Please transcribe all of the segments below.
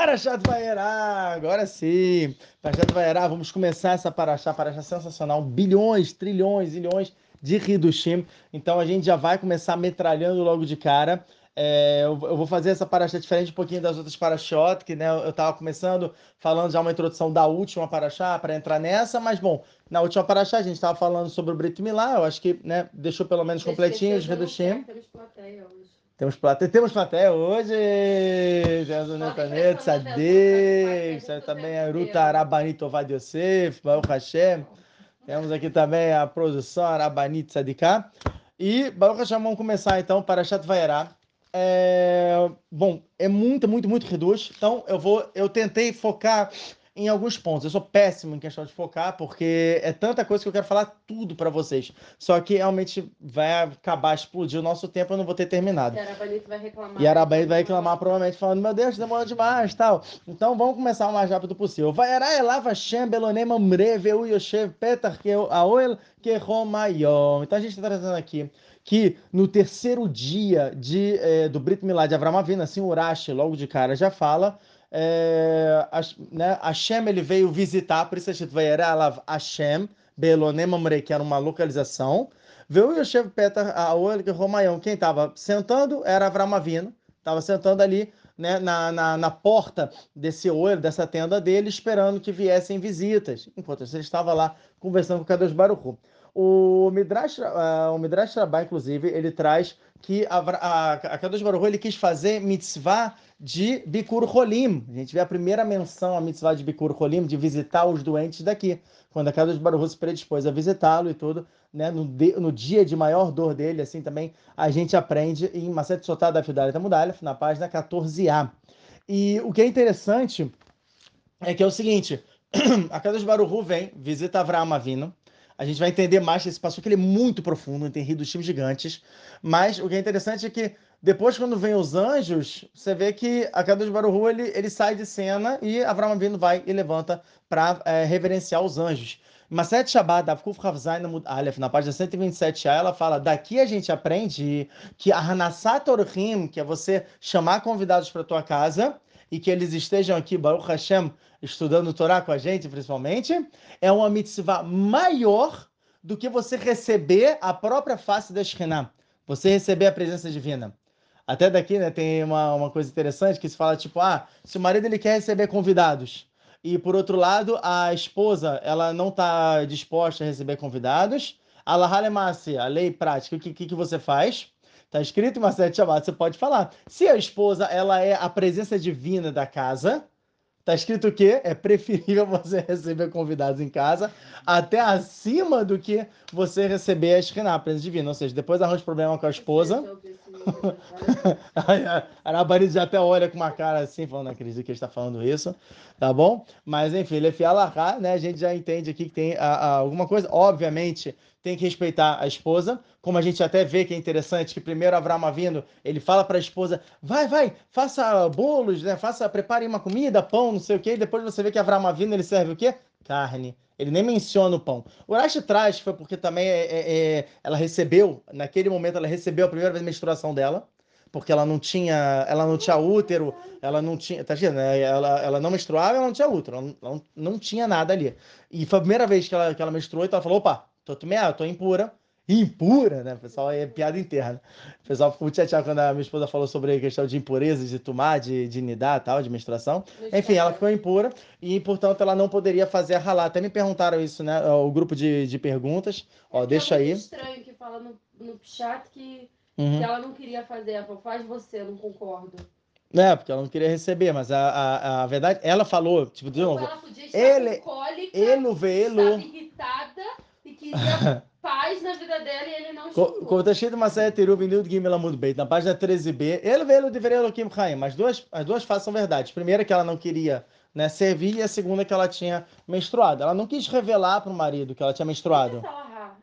Parashat Vaierá, agora sim. Parashat Vaierá, vamos começar essa Parashat, Parashat sensacional, bilhões, trilhões, milhões de Hidushim. Então a gente já vai começar metralhando logo de cara. É, eu, eu, vou fazer essa Parashat diferente um pouquinho das outras Parashot, que né, eu estava começando falando já uma introdução da última Parashat para entrar nessa, mas bom, na última Parashat a gente estava falando sobre o Brit Milá, eu acho que né, deixou pelo menos completinho os Hidushim. Temos plateia. Temos plateia, hoje. Temos o Netanet, Sadik, também a Ruta Arabanit Ovad Yosef, Baruch Hashem. Temos aqui também a produção Arabanit Sadiká. E Baruch Hashem, vamos começar então para Shat Vaierá. É, bom, é muito, muito, muito reduz. Então eu vou, eu tentei focar em alguns pontos. Eu sou péssimo em questão de focar, porque é tanta coisa que eu quero falar tudo para vocês. Só que realmente vai acabar explodir o nosso tempo, eu não vou ter terminado. E Arabanito vai reclamar. E Arabanito vai reclamar, provavelmente, falando: Meu Deus, demora demais tal. Então vamos começar o mais rápido possível. Vai Elava Shem Belonem Amreve Yoshev Petar Aoel Kehomayom. Então a gente está trazendo aqui que no terceiro dia de, eh, do Brit Milá de Avram Avina, assim, Urashi, logo de cara, já fala é, né, Hashem ele veio visitar, por isso a gente vai Alav Hashem, Belonem Amre, que era uma localização. Veio Yoshev Petar Aol Romayão. Quem estava sentando era Avram Avino, estava sentando ali né, na, na, na, porta desse olho, dessa tenda dele, esperando que viessem visitas. Enquanto ele estava lá conversando com o Kadosh Baruch o Midrash, uh, o Midrash Rabbah, inclusive, ele traz que a, a, a Kadosh Baruch ele quis fazer mitzvah de Bikur Holim. A gente vê a primeira menção a mitzvah de Bikur Holim, de visitar os doentes daqui. Quando a Kadosh Baruch se predispôs a visitá-lo e tudo, né, no, de, no, dia de maior dor dele, assim também a gente aprende em Maset Sotá da Fidalia Tamudalef, na página 14a. E o que é interessante é que é o seguinte, a Kadosh Baruch vem, visita Avraham Avino, a gente vai entender mais esse passo que ele é muito profundo, tem rios times gigantes. Mas o que é interessante é que depois, quando vem os anjos, você vê que a queda de Baruhu ele, ele sai de cena e Avram Avinu vai e levanta para é, reverenciar os anjos. Maset Shabbat, Avkuf Havzain na página 127a, ela fala: daqui a gente aprende que a Hanassat Orhim, que é você chamar convidados para tua casa, e que eles estejam aqui, Baruch Hashem, estudando Torá com a gente, principalmente, é uma mitzvah maior do que você receber a própria face da Shekhinah, você receber a presença divina. Até daqui, né, tem uma, uma coisa interessante que se fala, tipo, ah, se o marido ele quer receber convidados, e por outro lado, a esposa, ela não está disposta a receber convidados, a a lei prática, o que, que, que você faz? Está escrito em Maseret Shabbat, você pode falar. Se a esposa ela é a presença divina da casa, Tá escrito o quê? É preferível você receber convidados em casa até acima do que você receber a Shekhinah, a presença divina. Ou seja, depois arranja problema com a esposa. a Arabarita já até olha com uma cara assim, falando, não acredito que ele está falando isso, tá bom? Mas enfim, ele é fiel né? A gente já entende aqui que tem a, a, alguma coisa. Obviamente, tem que respeitar a esposa, como a gente até vê que é interessante, que primeiro Avraham vindo, ele fala para a esposa, vai, vai, faça bolos, né? Faça, prepare uma comida, pão, não sei o quê, e depois você vê que Avraham vindo, ele serve o quê? Carne. Ele nem menciona o pão. O Urashi traz foi porque também é, é, é, ela recebeu, naquele momento, ela recebeu a primeira vez a menstruação dela, porque ela não tinha, ela não tinha útero, ela não tinha, tá vendo? Ela, ela não menstruava, ela não tinha útero, ela não, não tinha nada ali. E foi a primeira vez que ela, que ela menstruou, então ela falou, opa, tô, tô, tô impura, impura, né? Pessoal é piada interna. O pessoal ficou muito chateado quando a minha esposa falou sobre a questão de impureza, de tomar, de, de nidar tal, de menstruação. Enfim, ela ficou impura e, portanto, ela não poderia fazer a ralá. Até me perguntaram isso, né? O grupo de, de perguntas. Ó, é deixa aí. É estranho que fala no, no chat que, uhum. que ela não queria fazer. Ela falou, faz você, eu não concordo. É, porque ela não queria receber, mas a, a, a verdade, ela falou, tipo, de novo, ele, ele, ele, irritada queria paz na vida dela e ele não está escrito uma série Terub Nildo Gimel Amud Beit, na página 13b, ele veio de Elohim Chaim, as duas, as duas faces são verdades. Primeira que ela não queria né, servir e a segunda que ela tinha menstruado. Ela não quis revelar para o marido que ela tinha menstruado.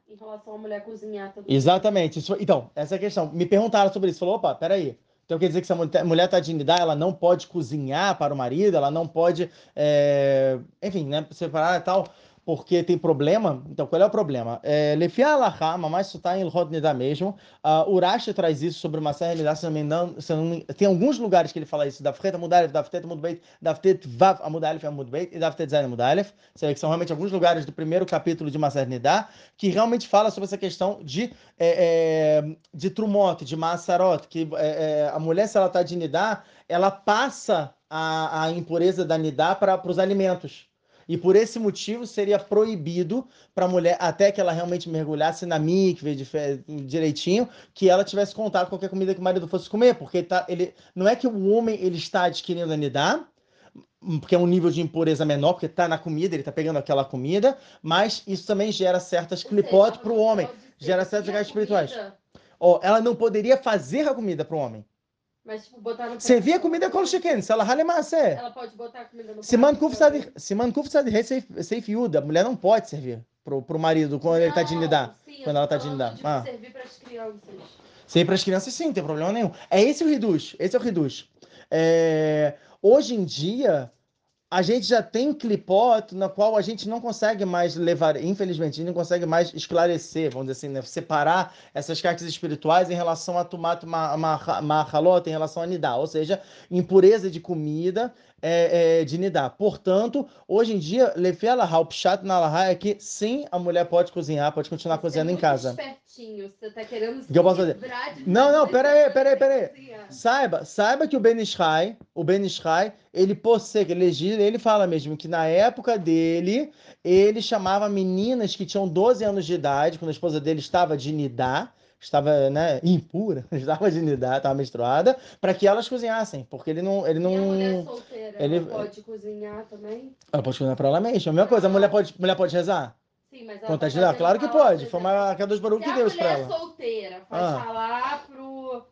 Em relação à mulher cozinhar também. Exatamente. Isso, então, essa é a questão. Me perguntaram sobre isso. Falou, opa, peraí. Então quer dizer que se a mulher está dignidade, ela não pode cozinhar para o marido, ela não pode, é... enfim, né, separar e tal. Porque tem problema. Então, qual é o problema? É, Lefi Alahá, mas está em Nidá mesmo. Uh, traz isso sobre uma série de se não tem alguns lugares que ele fala isso. Daftet Amudalef, Daftet Amudbeit, Daftet Vav Amudalef Amudbeit e Daftet Zayn Amudalef. Que são realmente alguns lugares do primeiro capítulo de Maser Nidá que realmente fala sobre essa questão de, é, é, de Trumot, de Massarot, que é, é, a mulher, se ela está de Nidá, ela passa a, a impureza da Nidá para os alimentos. E por esse motivo seria proibido para a mulher, até que ela realmente mergulhasse na mikve direitinho, que ela tivesse contato com qualquer comida que o marido fosse comer, porque tá, ele, não é que o homem ele está adquirindo a nidá, porque é um nível de impureza menor, porque está na comida, ele está pegando aquela comida, mas isso também gera certas clipotes para o homem, gera certos gás espirituais. Oh, ela não poderia fazer a comida para o homem. Mas, tipo, botar no Servir a comida com chicken, se ela halemacé. Ela pode botar a comida no Se mankuf se mankuf sad safe yuda, a mulher não pode servir pro, pro marido quando não, ele tá de nidá. Quando ela tá de nidá. Ah. Servir pras crianças. Servir pras crianças sim, não tem problema nenhum. É esse o reduz, esse é o reduz. É... Hoje em dia, a gente já tem clipot na qual a gente não consegue mais levar, infelizmente, a gente não consegue mais esclarecer, vamos dizer assim, né? separar essas cartas espirituais em relação a tomato mahalot, em relação a nidá, ou seja, impureza de comida é, é, de nidá. Portanto, hoje em dia, lefi alahá, o pshat na alahá é que sim, a mulher pode cozinhar, pode continuar você cozinhando é em casa. Espertinho, você tá querendo que eu posso fazer? Não, não, pera aí, pera aí, pera aí. Saiba, saiba que o Ben Ishai, o Ben Ishai, ele possui, ele, ele fala mesmo que na época dele, ele chamava meninas que tinham 12 anos de idade, quando a esposa dele estava de nidá, estava né, impura, estava de nidá, estava menstruada, para que elas cozinhassem, porque ele não, ele não. E a mulher solteira, ele pode cozinhar também? Ela pode cozinhar para ela mesma. A mesma coisa, a mulher pode, mulher pode rezar? Sim, mas ela a Claro que pode. Foi uma cada dos barulhos que Deus para ela. Mulher solteira pode ah. falar pro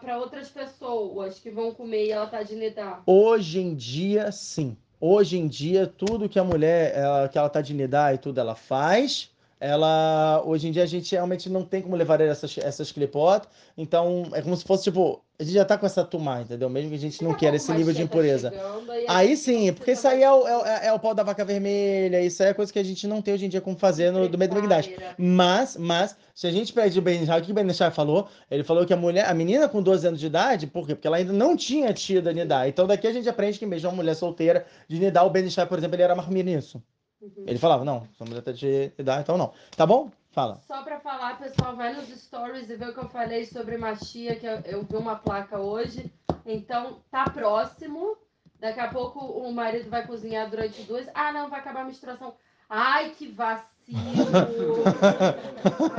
para outras pessoas que vão comer e ela tá de nidá? Hoje em dia, sim. Hoje em dia, tudo que a mulher, ela, que ela tá de nidá e tudo ela faz, ela hoje em dia a gente realmente não tem como levar essas essas clipot, então é como se fosse tipo a gente já tá com essa tumá, entendeu? Mesmo que a gente não queira esse nível de impureza. Tá aí sim, porque isso aí é o, é, é, o pau da vaca vermelha, isso aí é coisa que a gente não tem hoje em dia como fazer no, do meio do Megdash. Mas, mas, se a gente pede o Ben o que o Ben falou? Ele falou que a mulher, a menina com 12 anos de idade, por quê? Porque ela ainda não tinha tido a Nidá. Então daqui a gente aprende que mesmo uma mulher solteira de Nidá, o Ben por exemplo, ele era marmir nisso. Uhum. Ele falava, não, se a mulher tá de idade, então não. Tá bom? Fala. Só para falar, pessoal, vai nos stories e vê o que eu falei sobre machia, que eu, eu vi uma placa hoje. Então, tá próximo. Daqui a pouco o marido vai cozinhar durante duas. Ah, não, vai acabar a menstruação. Ai, que vacilo!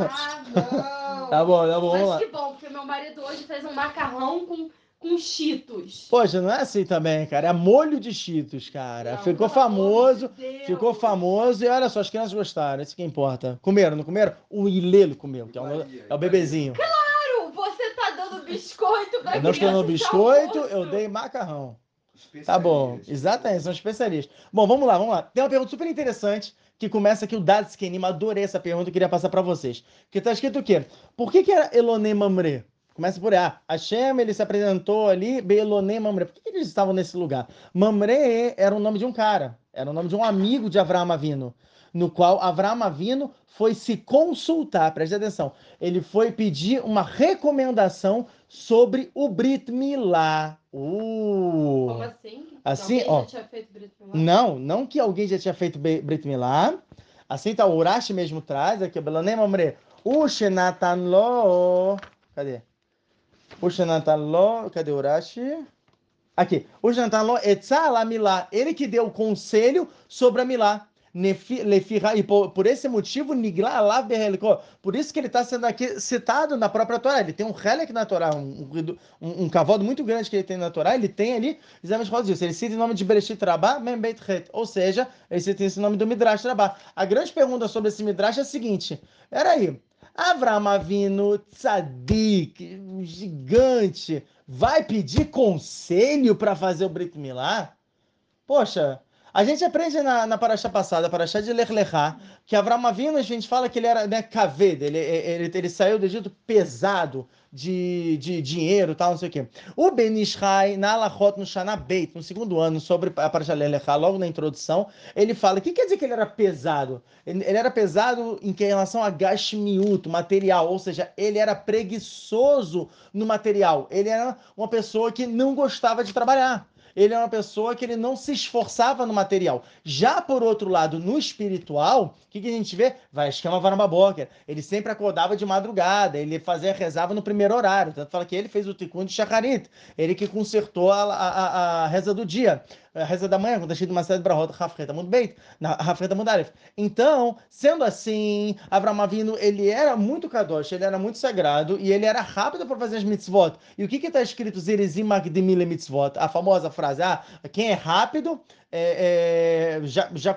ah, não! Tá bom, tá bom. Mas que bom, porque meu marido hoje fez um macarrão com com cheetos. Poxa, não é assim também, cara. É molho de cheetos, cara. Não, ficou famoso, de ficou famoso e olha só, as crianças gostaram, isso que importa. Comeram, não comeram? O Ilelo comeu, que é, um, é o bebezinho. Claro! Você tá dando biscoito pra Eu não estou dando biscoito, eu dei macarrão. Tá bom, exatamente, são especialistas. Bom, vamos lá, vamos lá. Tem uma pergunta super interessante que começa aqui o Dadskenim. Adorei essa pergunta, eu queria passar para vocês. Que tá escrito o quê? Por que, que era Elone Mamre? Começa por A. Hashem, ele se apresentou ali, Beloné Mamre. Por que eles estavam nesse lugar? Mamre era o nome de um cara, era o nome de um amigo de Avraham Avino, no qual Avraham Avino foi se consultar, preste atenção, ele foi pedir uma recomendação sobre o Brit Milá. Uh. Como assim? Assim, alguém ó. Já tinha feito Brit Milá? Não, não que alguém já tinha feito Brit Milá. Assim tá o Urashi mesmo traz aqui, Beloné Mamre. O Shenatan Lo. Cadê? O Shanantaló, cadê o Urashi? Aqui. O Shanantaló etzala milá. Ele que deu o conselho sobre a milá. E por, esse motivo, Por isso que ele está sendo aqui citado na própria Torá. Ele tem um relek na Torá, um, um, um cavalo muito grande que ele tem na Torá. Ele tem ali exatamente disso. Ele cita o nome de Bereshit Rabá, Membeit Het. Ou seja, ele cita esse nome do Midrash Rabá. A grande pergunta sobre esse Midrash é a seguinte: peraí. Avram Avinu Tzadik, gigante, vai pedir conselho para fazer o Brit Milá? Poxa, A gente aprende na, na paraxá passada, paraxá de Lech Lechá, que Avram Avinu, a gente fala que ele era né, kaved, ele, ele, ele saiu do Egito pesado de, de dinheiro tal, não sei o quê. O Ben Ishai, na Alachot, no Shana Beit, no segundo ano, sobre a paraxá Lech Lechá, logo na introdução, ele fala, o que quer dizer que ele era pesado? Ele, ele era pesado em, que, em relação a gashmiut, material, ou seja, ele era preguiçoso no material, ele era uma pessoa que não gostava de trabalhar ele é uma pessoa que ele não se esforçava no material. Já por outro lado, no espiritual, o que, que, a gente vê? Vai esquema Varamaboker. Ele sempre acordava de madrugada, ele fazia, rezava no primeiro horário. Tanto fala que ele fez o Tikkun de Shacharit, ele que consertou a, a, a reza do dia a reza da manhã, quando está de uma série de brahot, Rafreta bem, Rafreta Mudalef. Então, sendo assim, Avram ele era muito kadosh, ele era muito sagrado, e ele era rápido para fazer as mitzvot. E o que está escrito, Zerizim Magdimile mitzvot? A famosa frase, ah, quem é rápido, é, é, já, já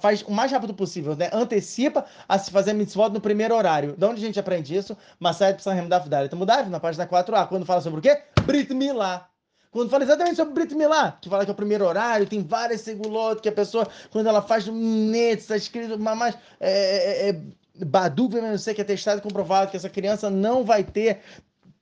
faz o mais rápido possível, né? Antecipa a se fazer mitzvot no primeiro horário. De onde a gente aprende isso? Masayat Psahim Daf Dalet Mudav, na página 4a, quando fala sobre o quê? Brit Milah. Quando fala exatamente sobre Brit Milá, que fala que é o primeiro horário, tem várias segulot, que a pessoa, quando ela faz net, está escrito mais. É, é, é, Badu, não sei que é testado e comprovado que essa criança não vai ter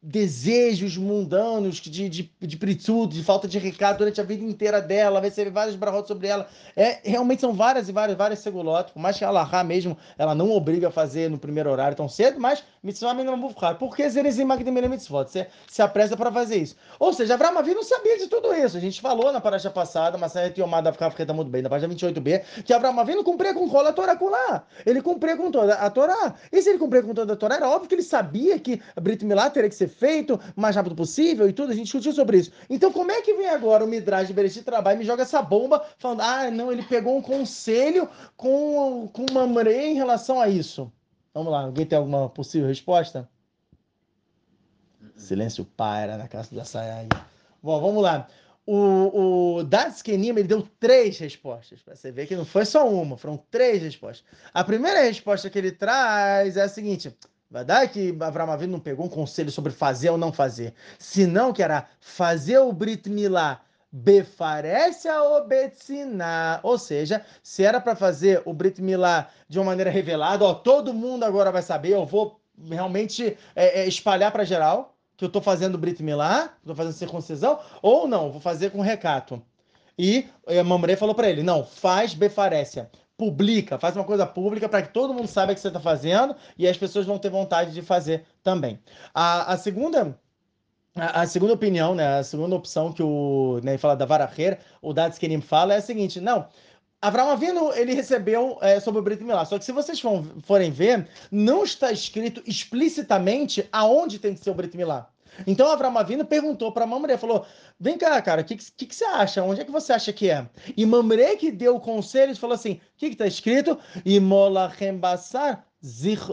desejos mundanos de, de, de pritsudo, de falta de recado durante a vida inteira dela, vai ser vários brahot sobre ela. É, realmente são várias e várias, várias segulotes, por mais que a Allahá mesmo, ela não obriga a fazer no primeiro horário tão cedo, mas mitzvah minimum bufchar. Por que Zerezim Magdemele mitzvot? Você se apressa para fazer isso. Ou seja, Avram Avinu sabia de tudo isso. A gente falou na paraxa passada, mas a Yomada ficar muito bem, na página 28b, que Avram Avinu cumpria com rola a Torá com lá. Ele cumpria com toda a Torá. E se ele cumpria com toda a Torá, era óbvio que ele sabia que Brit Milá teria que ser feito o mais rápido possível e tudo, a gente discutiu sobre isso. Então, como é que vem agora o Midrash de Bereshit Trabalho e me joga essa bomba falando, ah, não, ele pegou um conselho com, com Mamre em relação a isso? Vamos lá, alguém tem alguma possível resposta? Silêncio paira na casa da saia. Bom, vamos lá. O, o Datskenim, ele deu três respostas. Para você ver que não foi só uma, foram três respostas. A primeira resposta que ele traz é a seguinte: Vai que Avram Avinu não pegou um conselho sobre fazer ou não fazer. Senão que era fazer o Brit Milá befarece a obetsiná. Ou seja, se era para fazer o Brit Milá de uma maneira revelada, ó, todo mundo agora vai saber, eu vou realmente é, é, espalhar para geral que eu estou fazendo Brit Milá, estou fazendo circuncisão, ou não, vou fazer com recato. E a Mamre falou para ele, não, faz befarécia publica, faz uma coisa pública para que todo mundo saiba que você está fazendo e as pessoas vão ter vontade de fazer também. A, a segunda a, a, segunda opinião, né, a segunda opção que o né, fala da Varacher, o Dads Kerim fala é a seguinte, não, Abraão Avino, ele recebeu é, sobre o Brit Milá. Só que se vocês forem ver, não está escrito explicitamente aonde tem que ser o Brit Milá. Então Avram Avinu perguntou para Mamre, falou: "Vem cá, cara, o que, que, que, você acha? Onde é que você acha que é?" E Mamre que deu o conselho e falou assim: "O que está escrito? Imolachem basar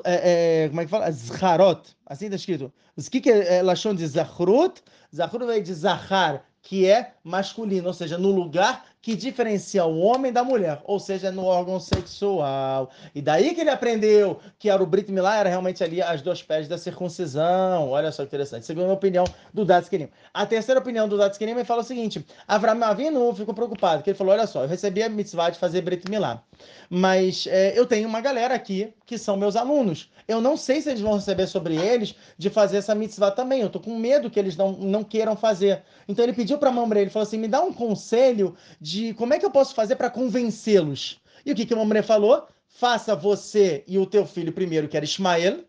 é, é, como é que fala? Zharot. Assim está escrito. O que, que é, é Lachon de Zachrut? Zachrut veio de Zahar, que é masculino, ou seja, no lugar que diferencia o homem da mulher, ou seja, no órgão sexual. E daí que ele aprendeu que era o Brit Milá, era realmente ali as duas pés da circuncisão. Olha só que interessante. Segundo a opinião do Datskenim. A terceira opinião do Datskenim ele fala o seguinte: Avram Avinu ficou preocupado, que ele falou: olha só, eu recebi a mitzvah de fazer Brit Milá, mas é, eu tenho uma galera aqui que são meus alunos. Eu não sei se eles vão receber sobre eles de fazer essa mitzvah também. Eu tô com medo que eles não, não queiram fazer. Então ele pediu para Mamre, ele falou assim: me dá um conselho de de como é que eu posso fazer para convencê-los. E o que, que a mamãe falou? Faça você e o teu filho primeiro, que era Ismael,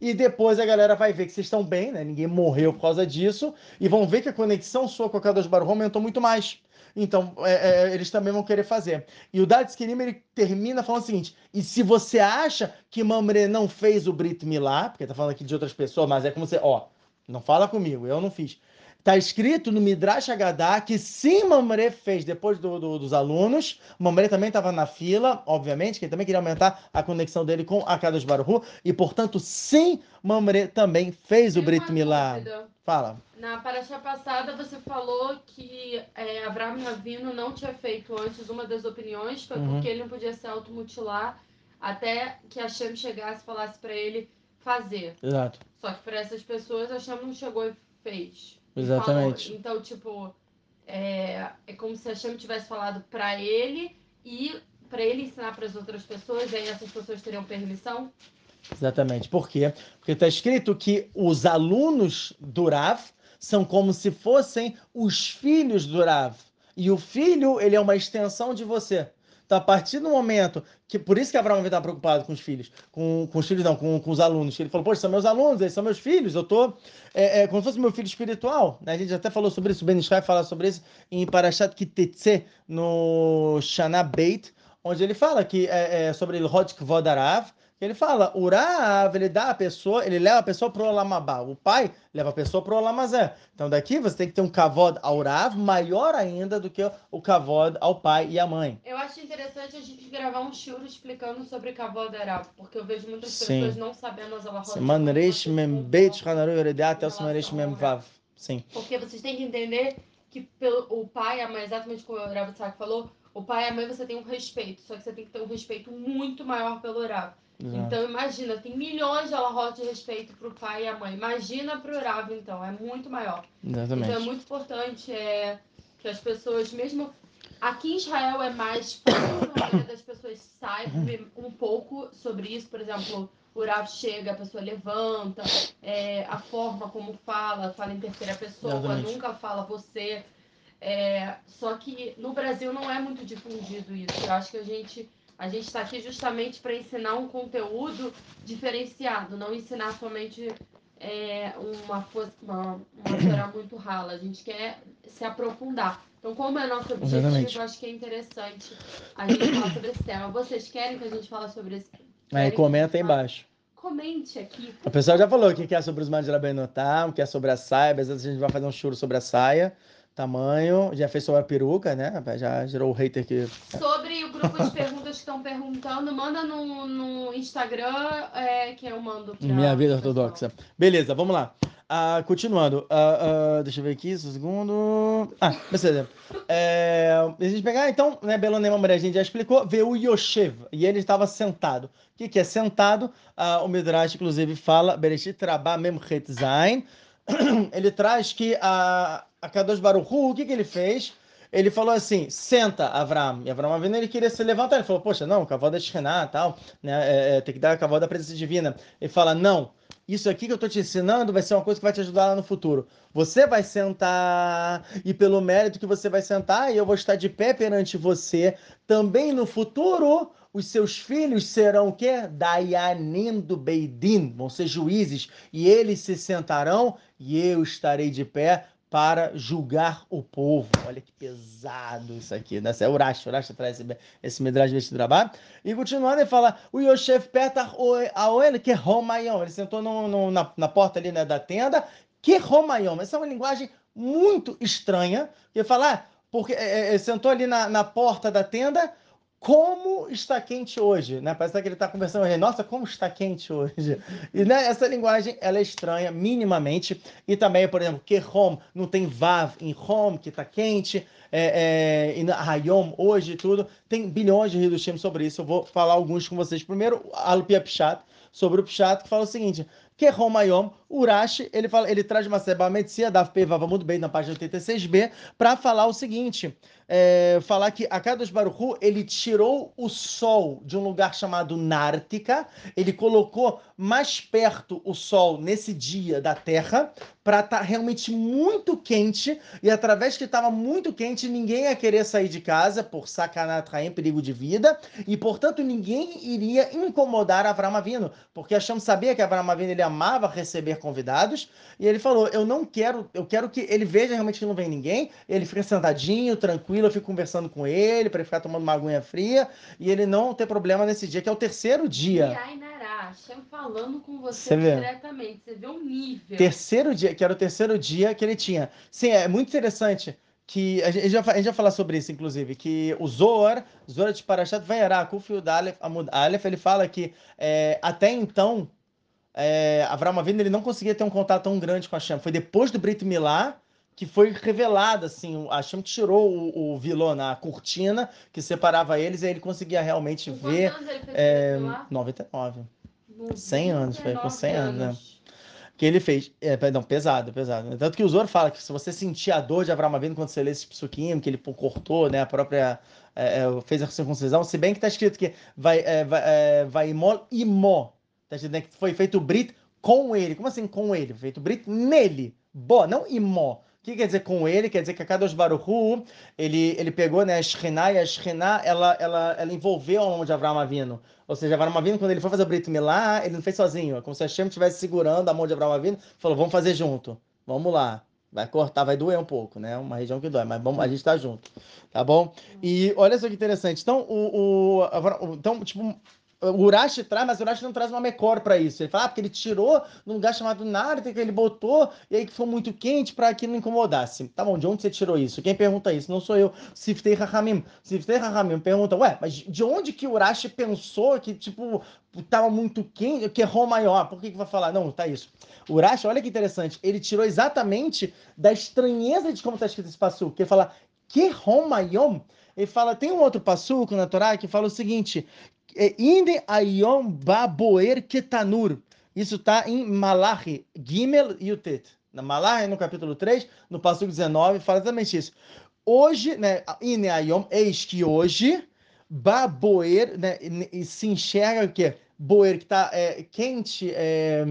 e depois a galera vai ver que vocês estão bem, né? Ninguém morreu por causa disso, e vão ver que a conexão sua com a Kadosh Baruch aumentou muito mais. Então, é, é, eles também vão querer fazer. E o Dad Skinim, ele termina falando o seguinte, e se você acha que Mamre não fez o Brit Milá, porque tá falando aqui de outras pessoas, mas é como você, ó, não fala comigo, eu não fiz. Está escrito no Midrash Agadá que sim, Mamre fez depois do, do, dos alunos. Mamre também estava na fila, obviamente, que ele também queria aumentar a conexão dele com a Kadosh Baruhu. E, portanto, sim, Mamre também fez Tem o Brit Milá. Fala. Na paraxá passada, você falou que é, Abraham Ravino não tinha feito antes uma das opiniões, foi uhum. porque ele não podia se automutilar até que a Shem chegasse e falasse para ele fazer. Exato. Só que para essas pessoas, a Shem não chegou e fez. Exatamente. Então, tipo, é, é como se a Hashem tivesse falado para ele e para ele ensinar para as outras pessoas, e aí essas pessoas teriam permissão? Exatamente. Por quê? Porque está escrito que os alunos do Rav são como se fossem os filhos do Rav. E o filho, ele é uma extensão de você. Então, a partir do momento que. Por isso que Abraão estava preocupado com os filhos. Com, com os filhos, não, com, com os alunos. Ele falou, poxa, são meus alunos, eles são meus filhos. Eu estou é, é, como se fosse meu filho espiritual. Né? A gente até falou sobre isso, o Ben Ishai fala sobre isso em Parashat Kitetse, no Shana Beit, onde ele fala que é, é sobre Ilhot Kvodarav, ele fala, Urav, ele dá a pessoa, ele leva a pessoa pro Olamabá. O pai leva a pessoa pro Olamazé. Então daqui você tem que ter um kavod ao Urav maior ainda do que o kavod ao pai e à mãe. Eu acho interessante a gente gravar um shuro explicando sobre kavod Urav, porque eu vejo muitas Sim. pessoas não sabendo as alahot. Manreish mem beit chanaru até o manreish mem vav. Sim. Porque vocês têm que entender que pelo, o pai e a mãe, exatamente como o Urav falou, o pai e a mãe você tem um respeito, só que você tem que ter um respeito muito maior pelo Urav. Então imagina, tem milhões de alahot de respeito para o pai e a mãe. Imagina para o então, é muito maior. Exatamente. Então é muito importante é, que as pessoas, mesmo aqui em Israel é mais fácil das pessoas saibam um pouco sobre isso. Por exemplo, o Rav chega, a pessoa levanta, é, a forma como fala, fala em terceira pessoa, Exatamente. nunca fala você. É, só que no Brasil não é muito difundido isso. Eu acho que a gente a gente está aqui justamente para ensinar um conteúdo diferenciado, não ensinar somente é, uma, uma, uma muito rala. A gente quer se aprofundar. Então, como é nosso objetivo, Exatamente. eu acho que é interessante a gente falar sobre esse tema. Vocês querem que a gente fale sobre esse Aí comenta aí embaixo. Comente aqui. O pessoal já falou que quer sobre os Mandirabenotá, que é sobre a saia, às vezes a gente vai fazer um churro sobre a saia tamanho, já fez sobre a peruca, né? Já gerou o hater que. Sobre o grupo de perguntas que estão perguntando, manda no, no Instagram é, que eu mando. Pra Minha vida ortodoxa. Beleza, vamos lá. Uh, continuando, uh, uh, deixa eu ver aqui, um segundo. Ah, beleza. É, a gente pegar, então, né, Belonema Maria, a gente já explicou, veio o Yoshev, e ele estava sentado. O que, que é sentado? o Midrash, inclusive, fala, Bereshit Rabah Memchet Zain. Ele traz que a, a Kadosh Baruchu, o que, que ele fez? Ele falou assim, senta, Avram. E Avram Avinu, ele queria se levantar. Ele falou, poxa, não, cavalo da Shekhinah tal, né? É, é, tem que dar cavalo da presença divina. Ele fala, não, isso aqui que eu estou te ensinando vai ser uma coisa que vai te ajudar lá no futuro. Você vai sentar, e pelo mérito que você vai sentar, eu vou estar de pé perante você, também no futuro, os seus filhos serão o quê? Dayanim do Beidin, vão ser juízes, e eles se sentarão, e eu estarei de pé para julgar o povo. Olha que pesado isso aqui. Né? É Urash, Urash traz esse, esse vestido trabalho. E continuando, ele fala, o Yosef Petar Aoel, que Romayom. Ele sentou no, no, na, na porta ali né, da tenda, que Romayom. Essa é uma linguagem muito estranha. Ele fala, ah, porque é, é, sentou ali na, na porta da tenda, como está quente hoje, né? Parece que ele está conversando, nossa, como está quente hoje. E né, essa linguagem, ela é estranha, minimamente. E também, por exemplo, que home, não tem vav em home, que está quente, é, é, e hayom, hoje tudo. Tem bilhões de ridushim sobre isso. Eu vou falar alguns com vocês. Primeiro, Alpia Pshat, sobre o Pshat, que fala o seguinte, que Romayom, Urashi, ele, fala, ele traz uma seba medicina da Pevava muito bem na página 86b, para falar o seguinte: é, falar que a Kadosh Baruchu, ele tirou o sol de um lugar chamado Nártica, ele colocou mais perto o sol nesse dia da Terra, para estar tá realmente muito quente, e através que estava muito quente, ninguém ia querer sair de casa por sacanat em perigo de vida, e portanto ninguém iria incomodar Avram Avino, porque Hashem sabia que Avram Avino ele amava receber convidados, e ele falou: Eu não quero, eu quero que ele veja realmente que não vem ninguém, ele fica sentadinho, tranquilo, eu fico conversando com ele, para ele ficar tomando uma aguinha fria, e ele não ter problema nesse dia, que é o terceiro dia. E Hashem falando com você, você diretamente, você vê um nível. Terceiro dia, que era o terceiro dia que ele tinha. Sim, é muito interessante que a gente, já, a gente já falar sobre isso, inclusive, que o Zohar, Zohar de Parashat Vayará, Kufiud Aleph, Amud Aleph, ele fala que é, até então é, Avram Avinu ele não conseguia ter um contato tão grande com a Hashem. Foi depois do Brit Milá que foi revelado, assim, a Hashem tirou o, o vilão na cortina que separava eles e aí ele conseguia realmente com ver. Anos ele fez é, 99. 100 anos, foi com 100 anos, né? que ele fez. É, perdão, pesado, pesado. Tanto que o Zoro fala que se você sentir a dor de Avraham Avinu quando você lê esse psukim, que ele cortou, né, a própria é, fez a circuncisão, se bem que está escrito que vai, é, vai, é, vai imó, imó, tá escrito né, que foi feito o brit com ele. Como assim com ele? Feito o brit nele. Bo, não imó. O que quer dizer com ele? Quer dizer que a Kadosh Baruchu, ele, ele pegou né, a Shekhinah, e a Shekhinah, ela, ela, ela envolveu a mão de Avraham Avinu. Ou seja, Avraham Avinu, quando ele foi fazer o Brit Milá, ele não fez sozinho. É como se a Hashem estivesse segurando a mão de Avraham Avinu, falou, vamos fazer junto. Vamos lá. Vai cortar, vai doer um pouco, né? Uma região que dói, mas vamos, a gente está junto, tá bom? E olha só que interessante. Então, o, o, então tipo, o Urashi traz, mas o Urashi não traz uma mecor para isso. Ele fala ah, porque ele tirou num lugar chamado Narita, que ele botou, e aí que foi muito quente para que não incomodasse. Tá bom, de onde você tirou isso? Quem pergunta isso? Não sou eu. Siftei Rahamim. Siftei Rahamim pergunta, ué, mas de onde que o Urashi pensou que, tipo, tava muito quente, que é Rô maior? Por que que vai falar? Não, tá isso. O Urashi, olha que interessante, ele tirou exatamente da estranheza de como tá escrito esse passo, que ele fala, que Rô maior? Ele fala, tem um outro passuco na Torá que fala o seguinte, é, Inde ayom baboer ketanur. Isso está em Malachi, Gimel e Utet. Na Malachi, no capítulo 3, no passo 19, fala exatamente isso. Hoje, né, Ine ayom, eis que hoje, baboer, né, e se enxerga o quê? Boer, que está é, quente, é,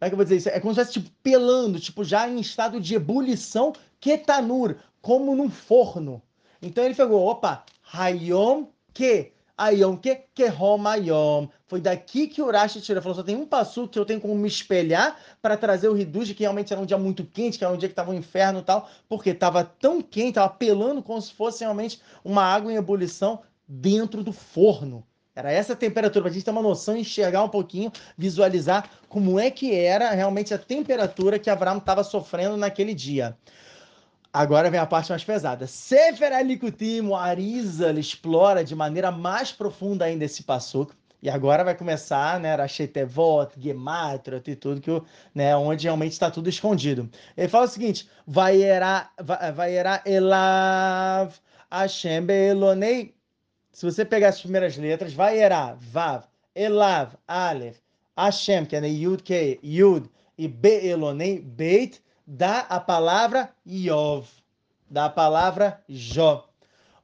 como é que eu vou dizer isso? É como se estivesse tipo, pelando, tipo, já em estado de ebulição, ketanur, como num forno. Então ele pegou, opa, hayom que Ayom que Kehom Ayom. Foi daqui que o Rashi tirou. Falou: só tem um passo que eu tenho como me espelhar para trazer o Hidush, que realmente era um dia muito quente, que era um dia que estava um inferno e tal, porque estava tão quente, estava pelando como se fosse realmente uma água em ebulição dentro do forno. Era essa temperatura, para a gente ter uma noção, enxergar um pouquinho, visualizar como é que era realmente a temperatura que Abraão estava sofrendo naquele dia. Agora vem a parte mais pesada. Sefer Alikutim, o Arizal explora de maneira mais profunda ainda esse passuco. E agora vai começar, né, Rashetevot, Gematrot e tudo, que, né, onde realmente está tudo escondido. Ele fala o seguinte, vai era, vai era Elav, Hashem Beelonei. Se você pegar as primeiras letras, vai era, Vav, Elav, Aleph, Hashem, que é Yud, Ke, Yud, e Beelonei, Beit, dá a palavra Yov, da palavra Jó.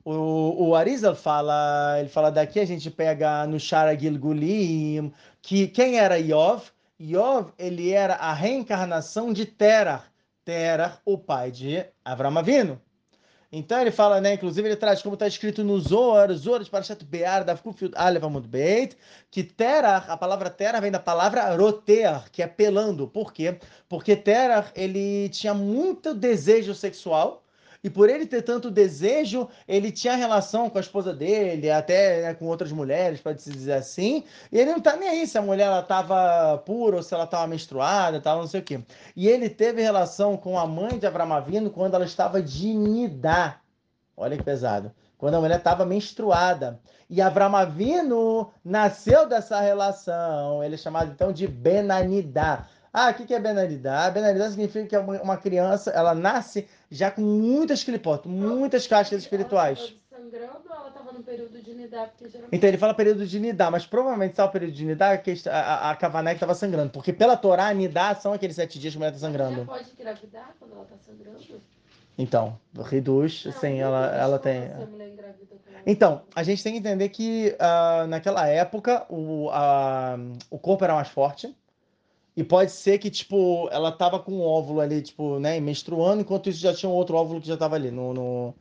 O, o Arizal fala, ele fala daqui, a gente pega no Shara Gilgulim, que quem era Yov? Yov, ele era a reencarnação de Terah. Terah, o pai de Avram Avinu. Então ele fala, né? Inclusive ele traz como está escrito no Zohar, Zohar de Parashat Be'ar, da Kufyut Aleph Amud Beit, que Terah, a palavra Terah vem da palavra rotear, que é pelando. Por quê? Porque Terah, ele tinha muito desejo sexual, e por ele ter tanto desejo, ele tinha relação com a esposa dele, até né, com outras mulheres, pode se dizer assim. E ele não tá nem aí se a mulher ela tava pura ou se ela tava menstruada, tal, não sei o quê. E ele teve relação com a mãe de Avramavino quando ela estava de nidá. Olha que pesado. Quando a mulher estava menstruada. E Avramavino nasceu dessa relação. Ele é chamado então de Benanidá. Ah, o que é benalidade? Benalidade significa que é uma criança, ela nasce já com muitas clipotas, muitas caixas espirituais. sangrando ela estava no período de? Geralmente... Então ele fala período de Nidá, mas provavelmente estava o período de Nidá que a, a, a Kavanek estava sangrando. Porque pela Torá, Nidá são aqueles sete dias que a mulher está sangrando. Ela pode engravidar quando ela está sangrando? Então, reduz, não, sim, ela, ela tem. Então, a gente tem que entender que uh, naquela época o, uh, o corpo era mais forte e pode ser que, tipo, ela tava com um óvulo ali, tipo, né, menstruando, enquanto isso já tinha um outro óvulo que já tava ali. No, no...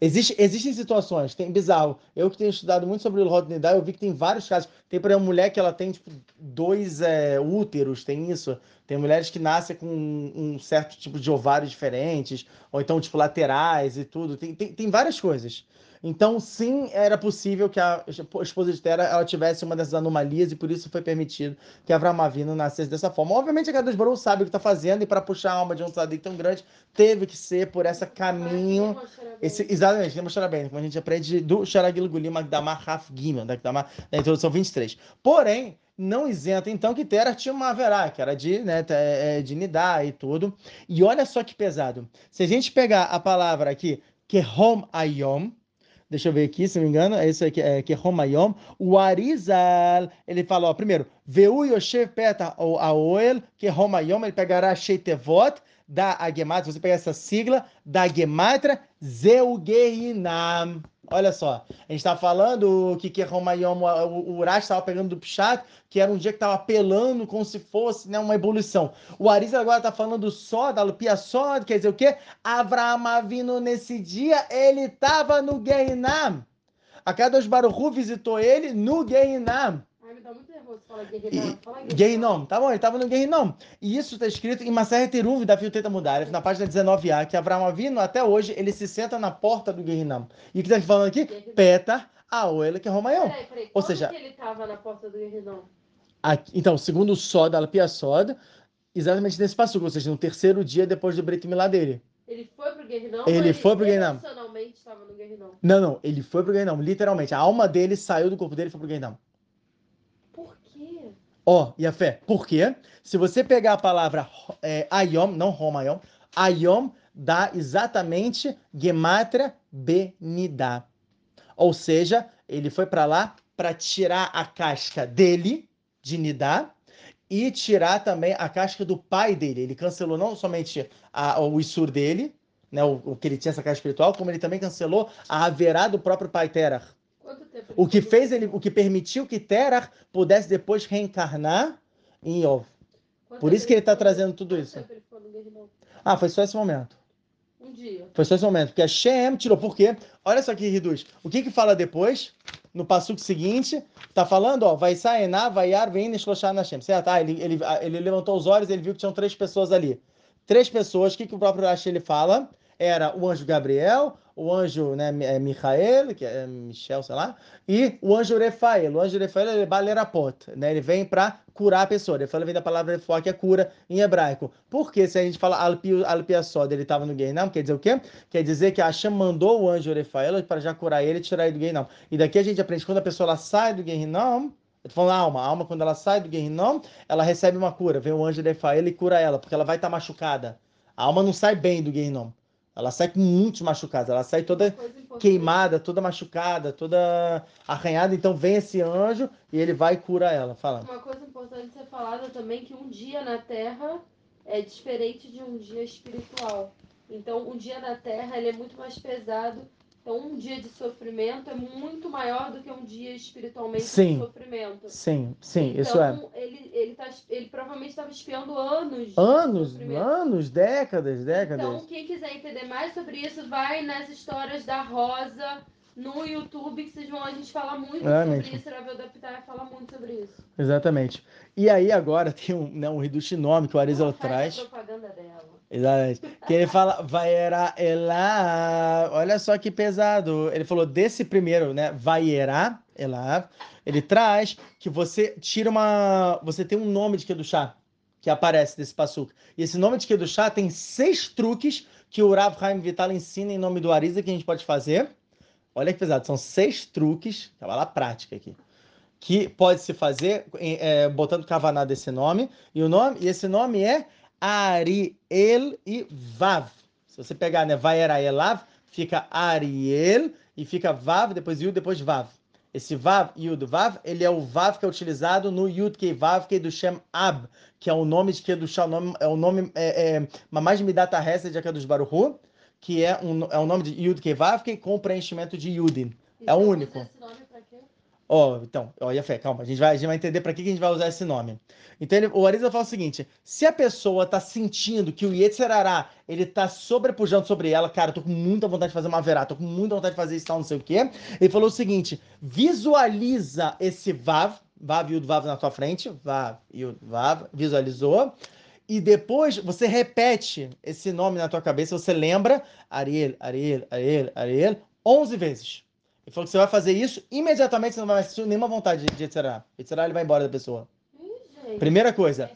Existe, existem situações, tem bizarro. Eu que tenho estudado muito sobre Rodnidai, eu vi que tem vários casos. Tem, por exemplo, mulher que ela tem, tipo, dois é, úteros, tem isso. Tem mulheres que nascem com um, um certo tipo de ovários diferentes, ou então, tipo, laterais e tudo. Tem, tem, tem várias coisas. Então, sim, era possível que a esposa de Tera ela tivesse uma dessas anomalias e por isso foi permitido que Avram Avinu nascesse dessa forma. Obviamente, a Kadosh Baruch sabe o que está fazendo e para puxar a alma de um tzadik tão grande, teve que ser por esse caminho. Esse, exatamente, vamos mostrar bem, como a gente aprende do Sharagil Gulim Agdamar Raf Gimel, da, da introdução 23. Porém, não isenta então que Tera tinha uma verá, que era de, né, é, de Nidá e tudo. E olha só que pesado. Se a gente pegar a palavra aqui, que Hom Ayom, Deixa eu ver aqui, se não me engano, é isso aqui, é que é Romayom. O Arizal, ele fala, ó, primeiro, Veu Yoshev Peta Aoel, que é Romayom, ele pegará Sheitevot, da Agematra, você pegar essa sigla, da Agematra, Zeugehinam. Olha só, a gente está falando que que Romayom, o Urash estava pegando do Pshat, que era um dia que estava apelando como se fosse né, uma evolução. O Arisa agora está falando só da Lupia só, quer dizer o quê? Avraham Avino nesse dia, ele estava no Gehinam. A Kadosh Baruchu visitou ele no Gehinam. Dá muito nervoso falar Guerrinam. Fala Gehinom, tá bom, ele estava no Gehinom. E isso está escrito em Maser Teruv da Filteta Mudarev, na página 19a, que Avraham Avino, até hoje, ele se senta na porta do Gehinom. E o que está falando aqui? Petar, Aoel, que é Romayom. Peraí, peraí. Ou seja- ele tava na porta do Guerrinão? Aqui- então, segundo o Sod, a Alpia Sod, exatamente nesse passo, ou seja, no terceiro dia depois do Brit Milá dele. Ele foi pro Guerrinão? Ele ou foi pro Guerrinão. emocionalmente estava no Guerrinão? Não, não, ele foi pro Gainam, literalmente. A alma dele saiu do corpo dele e foi pro Gainam. Ó, e a fé, por quê? Se você pegar a palavra é, Ayom, não Romayom, Ayom dá exatamente Gematria Benidá. Ou seja, ele foi para lá para tirar a casca dele, de Nidá, e tirar também a casca do pai dele. Ele cancelou não somente a- o Isur dele, né, o, o que ele tinha essa casca espiritual, como ele também cancelou a Haverá do próprio pai Terah. O que fez ele, o que permitiu que Terah pudesse depois reencarnar em Yov. Por isso que ele está trazendo tudo isso. Ah, foi só esse momento. Um dia. Foi só esse momento. Porque a Shem tirou. Por quê? Olha só aqui, Riduz. O que que fala depois? No passuco seguinte, tá falando, ó, vai saenar, vai ar, vem neshloshar na Shem. Certo? Ah, ele, ele, ah, ele levantou os olhos, ele viu que tinham três pessoas ali. Três pessoas, o que, que o próprio Rashi ele fala? Era o anjo Gabriel, o anjo né, é, Michael, que é Michel, sei lá, e o anjo Refael. O anjo Refael ele é balerapot, né? Ele vem para curar a pessoa. Fala vem da palavra refuá, que é cura em hebraico. Porque se a gente fala alpi, alpia só, ele estava no Gueinam, quer dizer o quê? Quer dizer que a Hashem mandou o anjo Refael para já curar ele e tirar ele do Gueinam. E daqui a gente aprende quando a pessoa sai do Gueinam, eu tô falando a alma, a alma quando ela sai do Gueinam, ela recebe uma cura. Vem o anjo Refael e cura ela, porque ela vai estar machucada. A alma não sai bem do Gueinam. Ela sai com muitos machucados, ela sai toda queimada, toda machucada, toda arranhada. Então vem esse anjo e ele vai e cura ela. Fala. Uma coisa importante ser falada também que um dia na Terra é diferente de um dia espiritual. Então, um dia na Terra ele é muito mais pesado. Então, um dia de sofrimento é muito maior do que um dia espiritualmente Sim. de sofrimento. Sim, sim, então, isso é. ele, ele, tá, ele provavelmente estava espiando anos. Anos, anos, décadas, Então, décadas. quem quiser entender mais sobre isso, vai nas histórias da Rosa no YouTube, que vocês vão a gente fala muito É, sobre isso. Ravel da Pitaia fala muito sobre isso. Exatamente. E aí agora tem um, né, um nome que o Arizal Ela faz a traz. propaganda dela. Exatamente. Que ele fala, vai era Elá. Olha só que pesado. Ele falou desse primeiro, né? Vai era Elá. Ele traz que você tira uma. Você tem um nome de Kedushá que aparece desse passuco. E esse nome de Kedushá tem seis truques que o Rav Haim Vital ensina em nome do Ariza que a gente pode fazer. Olha que pesado. São seis truques. Tava lá prática aqui. Que pode se fazer é, botando Kavaná desse nome. E o nome, e esse nome é Ariel e Vav. Se você pegar, né, vai era Elav, fica Ariel e fica Vav, depois Yud, depois Vav. Esse Vav, Yud, Vav, ele é o Vav que é utilizado no Yud Kei Vav Kei do Shem Ab, que é o nome de Kedushá, o nome, é o nome, é, é, Mamaj Midata Hesed de Akadosh Baruchu, que é, um, é o nome de Yud Kei Vav Kei com preenchimento de Yudin. É o usa único. Esse nome pra quê? Ó, então, olha fé, calma, a gente vai, a gente vai entender para que, que a gente vai usar esse nome. Então, ele, o Arisa fala o seguinte: se a pessoa tá sentindo que o Yetzerará, ele tá sobrepujando sobre ela, cara, tô com muita vontade de fazer uma verá, tô com muita vontade de fazer isso, tal, não sei o quê. Ele falou o seguinte: visualiza esse Vav, Vav Yud Vav na tua frente, Vav Yud Vav, visualizou. E depois você repete esse nome na tua cabeça, você lembra Ariel, Ariel, Ariel, Ariel, 11 vezes. Ele falou que você vai fazer isso, imediatamente você não vai mais sentir nenhuma vontade de Yetzirah. Yetzirah, ele vai embora da pessoa. Primeira coisa.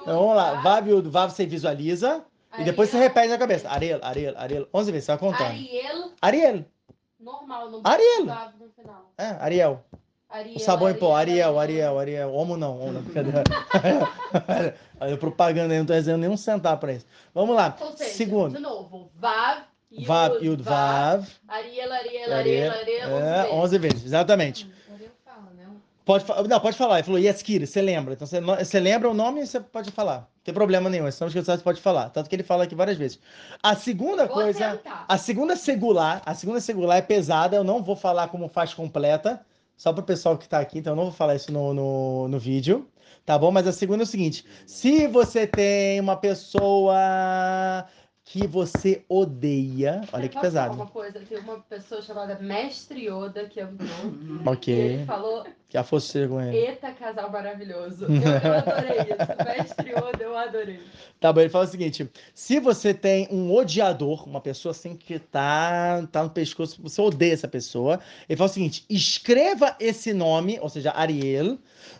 Então vamos lá. Vav, Vav, Yud, Vav, você visualiza. E depois você Ariel, repete na cabeça. Ariel, Ariel, Ariel. 11 vezes, você vai contando. Ariel, Ariel. normal, não Ariel. no final. É, Ariel. Ariel, O sabão em pó. Ariel, Ariel, Ariel. Homo não, homo não. Brincadeira. Olha, propaganda aí, não tô dizendo nenhum centavo pra isso. Vamos lá. Ou seja, Segundo. de novo, Vav, Vav, Yud, Vav. Ariel, Ariel, Ariel, Ariel. É, 11 vezes, exatamente. Ariel fala, né? Pode, não, pode falar. Ele falou Yeskir, você lembra. Então você, você lembra o nome, você pode falar. Não tem problema nenhum. Estamos que você pode falar. Tanto que ele fala aqui várias vezes. A segunda Vou coisa. tentar. A segunda segular, a segunda segular é pesada, eu não vou falar como faz completa, só para o pessoal que está aqui, então eu não vou falar isso no, no, no vídeo, tá bom? Mas a segunda é o seguinte: se você tem uma pessoa que você odeia, olha que pesado. Uma coisa, tem uma pessoa chamada Mestre Yoda que entrou. E Ok, ele falou: que a fosse com ele. Eita, casal maravilhoso. Eu, eu adorei isso. Mestre Yoda, eu adorei. Tá bom, ele fala o seguinte: se você tem um odiador, uma pessoa assim que tá, tá no pescoço, você odeia essa pessoa, ele fala o seguinte: escreva esse nome, ou seja, Ariel,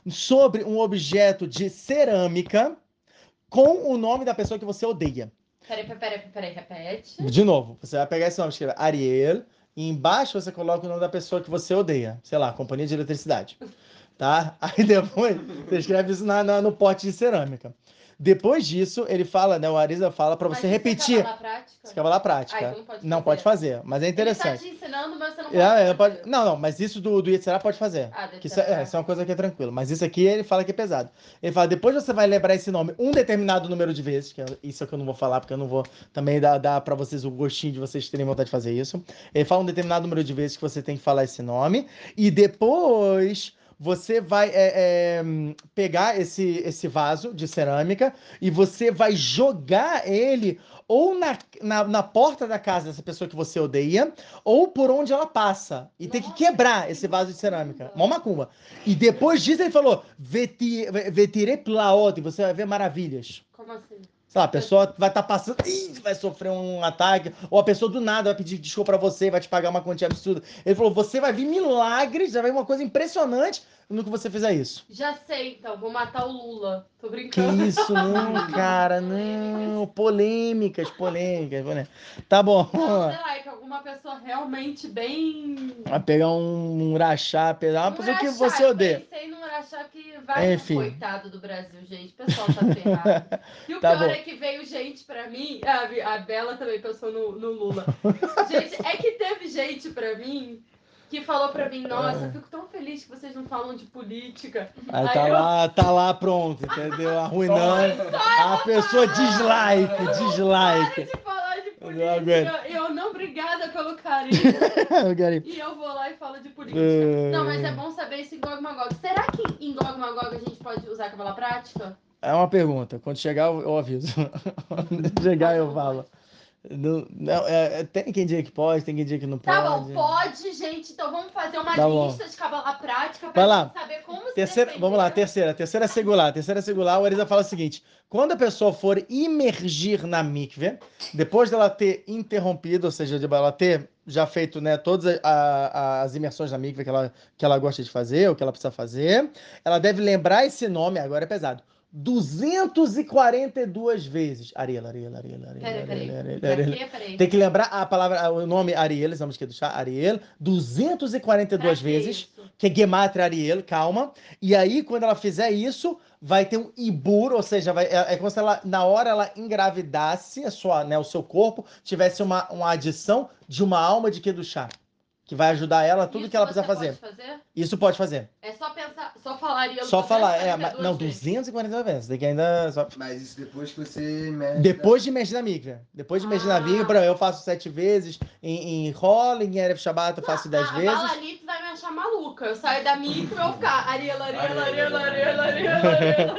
sobre um objeto de cerâmica com o nome da pessoa que você odeia. Peraí, peraí, peraí, repete. De novo, você vai pegar esse nome, escreve Ariel, e embaixo você coloca o nome da pessoa que você odeia. Sei lá, companhia de eletricidade. Tá? Aí depois você escreve isso na, na- no pote de cerâmica. Depois disso, ele fala, né? O Arisa fala para você isso repetir. acaba na prática? Você quer falar prática. Ah, não pode não fazer. pode fazer, mas é interessante. Ele tá te ensinando, mas você não pode. É, é, fazer. pode- Não, não, mas isso do, do Yetzirah pode fazer. Ah, Que isso, é, legal. isso é uma coisa que é tranquilo. Mas isso aqui ele fala que é pesado. Ele fala, depois você vai lembrar esse nome um determinado número de vezes, que é- isso é que eu não vou falar, porque eu não vou também dar, dar para vocês o gostinho de vocês terem vontade de fazer isso. Ele fala um determinado número de vezes que você tem que falar esse nome. E depois você vai é, é, pegar esse, esse vaso de cerâmica e você vai jogar ele ou na, na, na porta da casa dessa pessoa que você odeia, ou por onde ela passa. E tem que quebrar que esse vaso de cerâmica. Mó macumba. E depois disso ele falou, "Veti- vetire plaot, e você vai ver maravilhas. Como assim? Sei lá, a pessoa vai estar passando, ih, vai sofrer um ataque, ou a pessoa do nada vai pedir desculpa pra você, vai te pagar uma quantia absurda. Ele falou, você vai vir milagres, já vai uma coisa impressionante no que você fizer isso. Já sei, então. Vou matar o Lula. Tô Que brincando. isso, não, cara, não. Polêmicas, polêmicas, polêmicas. Tá bom, Não, sei lá, é que alguma pessoa realmente bem. Vai pegar um, um rachá, pegar uma Um pessoa que rachá, você eu odeia. Pensei num rachá que vai Enfim. coitado do Brasil, gente. O pessoal tá ferrado. E o Tá pior bom. é que veio gente pra mim. A, a Bela também pensou no, no Lula. gente, é que teve gente pra mim que falou pra mim: Nossa, eu fico tão feliz que vocês não falam de política. Aí Aí tá eu- lá, tá lá pronto, entendeu? Arruinando. A pessoa dislike, dislike. De falar de política. aguento. Eu não, obrigada pelo carinho. Eu E eu vou lá e falo de política. É. Não, mas é bom saber esse Gog Magog. Será que em Gog Magog a gente pode usar a cabala prática? É uma pergunta. Quando chegar, eu eu aviso. Quando chegar, eu falo. Não, não, é, é, tem quem diga que pode, tem quem diga que não pode. Tá bom, pode, gente. Então vamos fazer uma Tá bom. lista de cabala prática gente saber como se Terceira, defender. vamos lá, terceira. Terceira segular. Terceira segular, o Arisa fala o seguinte: quando a pessoa for imergir na mikve, depois dela ter interrompido, ou seja, de ela ter já feito né, todas a- a- as imersões na mikve que ela, que ela gosta de fazer, ou que ela precisa fazer, ela deve lembrar esse nome, agora é pesado. 242 vezes. Ariel, Ariel, Ariel, Ariel. Peraí, peraí. Ariel, Ariel, Pra Ariel. quê? Peraí. Tem que lembrar a palavra, o nome Ariel, vamos que do chá, Ariel, 242 Pra que vezes isso? que é Gematria Ariel, calma. E aí, quando ela fizer isso, vai ter um ibur, ou seja, vai, é, é como se ela, na hora ela engravidasse a sua, né, o seu corpo, tivesse uma, uma adição de uma alma de Kedushá, que vai ajudar ela tudo Isso que ela precisa fazer. Pode fazer? Isso pode fazer. É só pensar, só falar Ariel Só falar, é, 242 mas, não, vezes. 242 vezes, tem que ainda... só- Mas isso depois que você mexe. Depois de mexer na mikve. Depois de mexer na Ah. exemplo, eu faço sete vezes, em, em Rola, em Erev Shabbat eu faço dez a, vezes. A Balanite vai me achar maluca. Eu saio da micro e vou ficar Ariel, Ariel, Ariel, Ariel, Ariel, Ariel.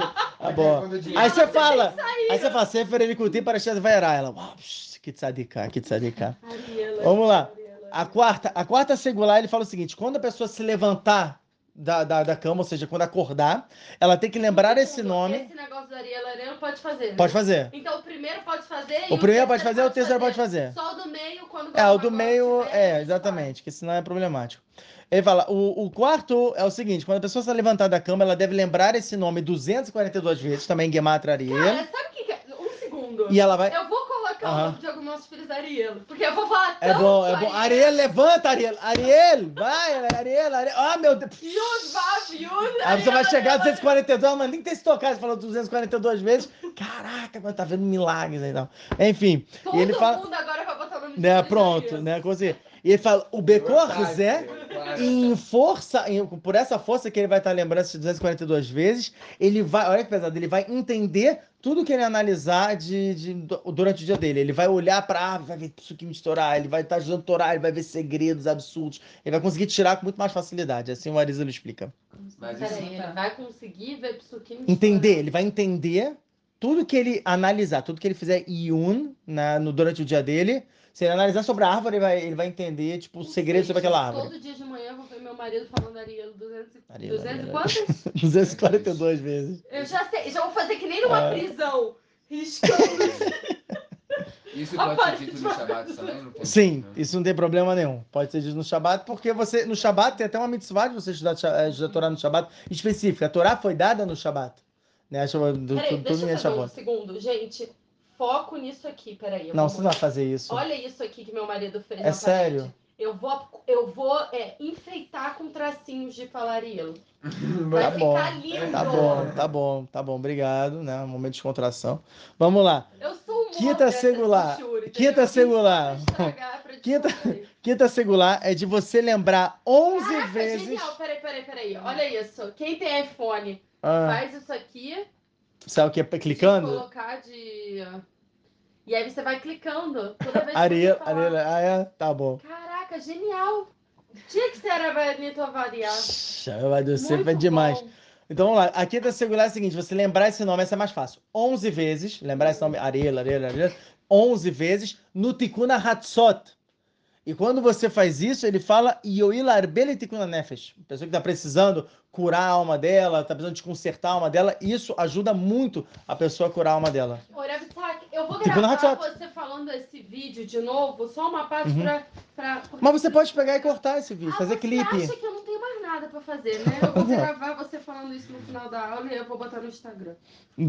Tá bom. Aí você Não, fala, aí você fala, Sefer Elikutim para Shed Vairá. Ela, uau, que tzadika, que tzadika. Ariel, Vamos lá. A quarta, a quarta segular, ele fala o seguinte, quando a pessoa se levantar da, da, da cama, ou seja, quando acordar, ela tem que lembrar esse nome. Esse negócio do Ariel, Ariel pode fazer. né? Pode fazer. Então o primeiro pode fazer e O primeiro pode fazer, o terceiro pode fazer. Só o do meio quando É, o do meio, é, exatamente, que senão é problemático. Ele fala, o, o quarto é o seguinte, quando a pessoa se levantar da cama, ela deve lembrar esse nome 242 vezes, também faz. Ariel, Cara, sabe o que que é? Um segundo. e ela vai... Eu vou Aham. nome de alguns nossos filhos Ariel. Porque eu vou falar É tanto bom, é bom. Ariel, levanta, Ariel. Ariel, vai, Ariel, Ariel. Ah, meu Deus. Yud, Vav, Yud, Aí você vai chegar a Ariel, 242, mas nem tem se tocar, você falou 242 vezes. Caraca, mano, tá vendo milagres aí, não. Enfim, Todo e ele fala. mundo agora vai botar o nome de Né, pronto, né, consegui. E ele fala, o Becor Zé, Claro. em força, em- por essa força que ele vai estar lembrando essas 242 vezes, ele vai, olha que pesado, ele vai entender tudo que ele analisar de, de- durante o dia dele. Ele vai olhar pra árvore, vai ver suquinho estourar, ele vai estar ajudando a torar, ele vai ver segredos absurdos, ele vai conseguir tirar com muito mais facilidade. Assim o Arizalo explica. Mas Peraí, isso- ele vai conseguir ver Psukim Entender, ele vai entender tudo que ele analisar, tudo que ele fizer Yun na, no, durante o dia dele. Se ele analisar sobre a árvore, ele vai, ele vai entender, tipo, os segredos sobre aquela árvore. Todo dia de manhã eu vou ver meu marido falando Ariel 200, e- Ariel, 200 e Ariel. quantas? 242 vezes. Eu já sei, já vou fazer que nem numa É. prisão. Riscando. Isso A pode ser dito no baixo. Shabbat também? Não Sim, né? isso não tem problema nenhum. Pode ser dito no Shabat, porque você no Shabat tem até uma mitzvah de você estudar, eh, estudar a Torá no Shabat específica. A Torá foi dada no Shabat. Né? Peraí, tudo deixa eu fazer um segundo. Gente, foco nisso aqui, peraí. eu Não, vou você não vai fazer isso. Olha isso aqui que meu marido fez É na sério? parede. Eu vou, eu vou é, enfeitar com tracinhos de falarielo. Vai Tá bom, ficar lindo. Tá bom, tá bom, tá bom. Obrigado, né? Um momento de descontração. Vamos lá. Eu sou um Quinta censura, entendeu? Quinta pra Quinta-. Quinta segular é de você lembrar 11 Caraca, vezes. genial. Peraí, peraí, peraí. Olha isso. Quem tem iPhone, Ah, faz isso aqui. Sabe o que é de clicando? Colocar de... E aí você vai clicando. Toda vez que Ariel, falar. Ariel, ah, é? Tá bom. Caraca, genial. Tinha que ser a Benito Variar. Vai do sempre é Muito demais. Então vamos lá. A quinta segular é a seguinte: você lembrar esse nome, essa é mais fácil. 11 vezes, lembrar esse nome, Ariel, Ariel, Ariel, 11 vezes no Tikkun Hatzot. E quando você faz isso, ele fala Yoil Arbele Tikkun Nefesh. Pessoa que está precisando curar a alma dela, está precisando de consertar a alma dela, isso ajuda muito a pessoa a curar a alma dela. Ô, Rebitsak, eu vou Tipo gravar você falando esse vídeo de novo, só uma parte Uhum. pra, pra... Mas você pode pegar e cortar esse vídeo, Ah, fazer você clipe. acha que eu não tenho mais nada pra fazer, né? Eu vou gravar você falando isso no final da aula e eu vou botar no Instagram,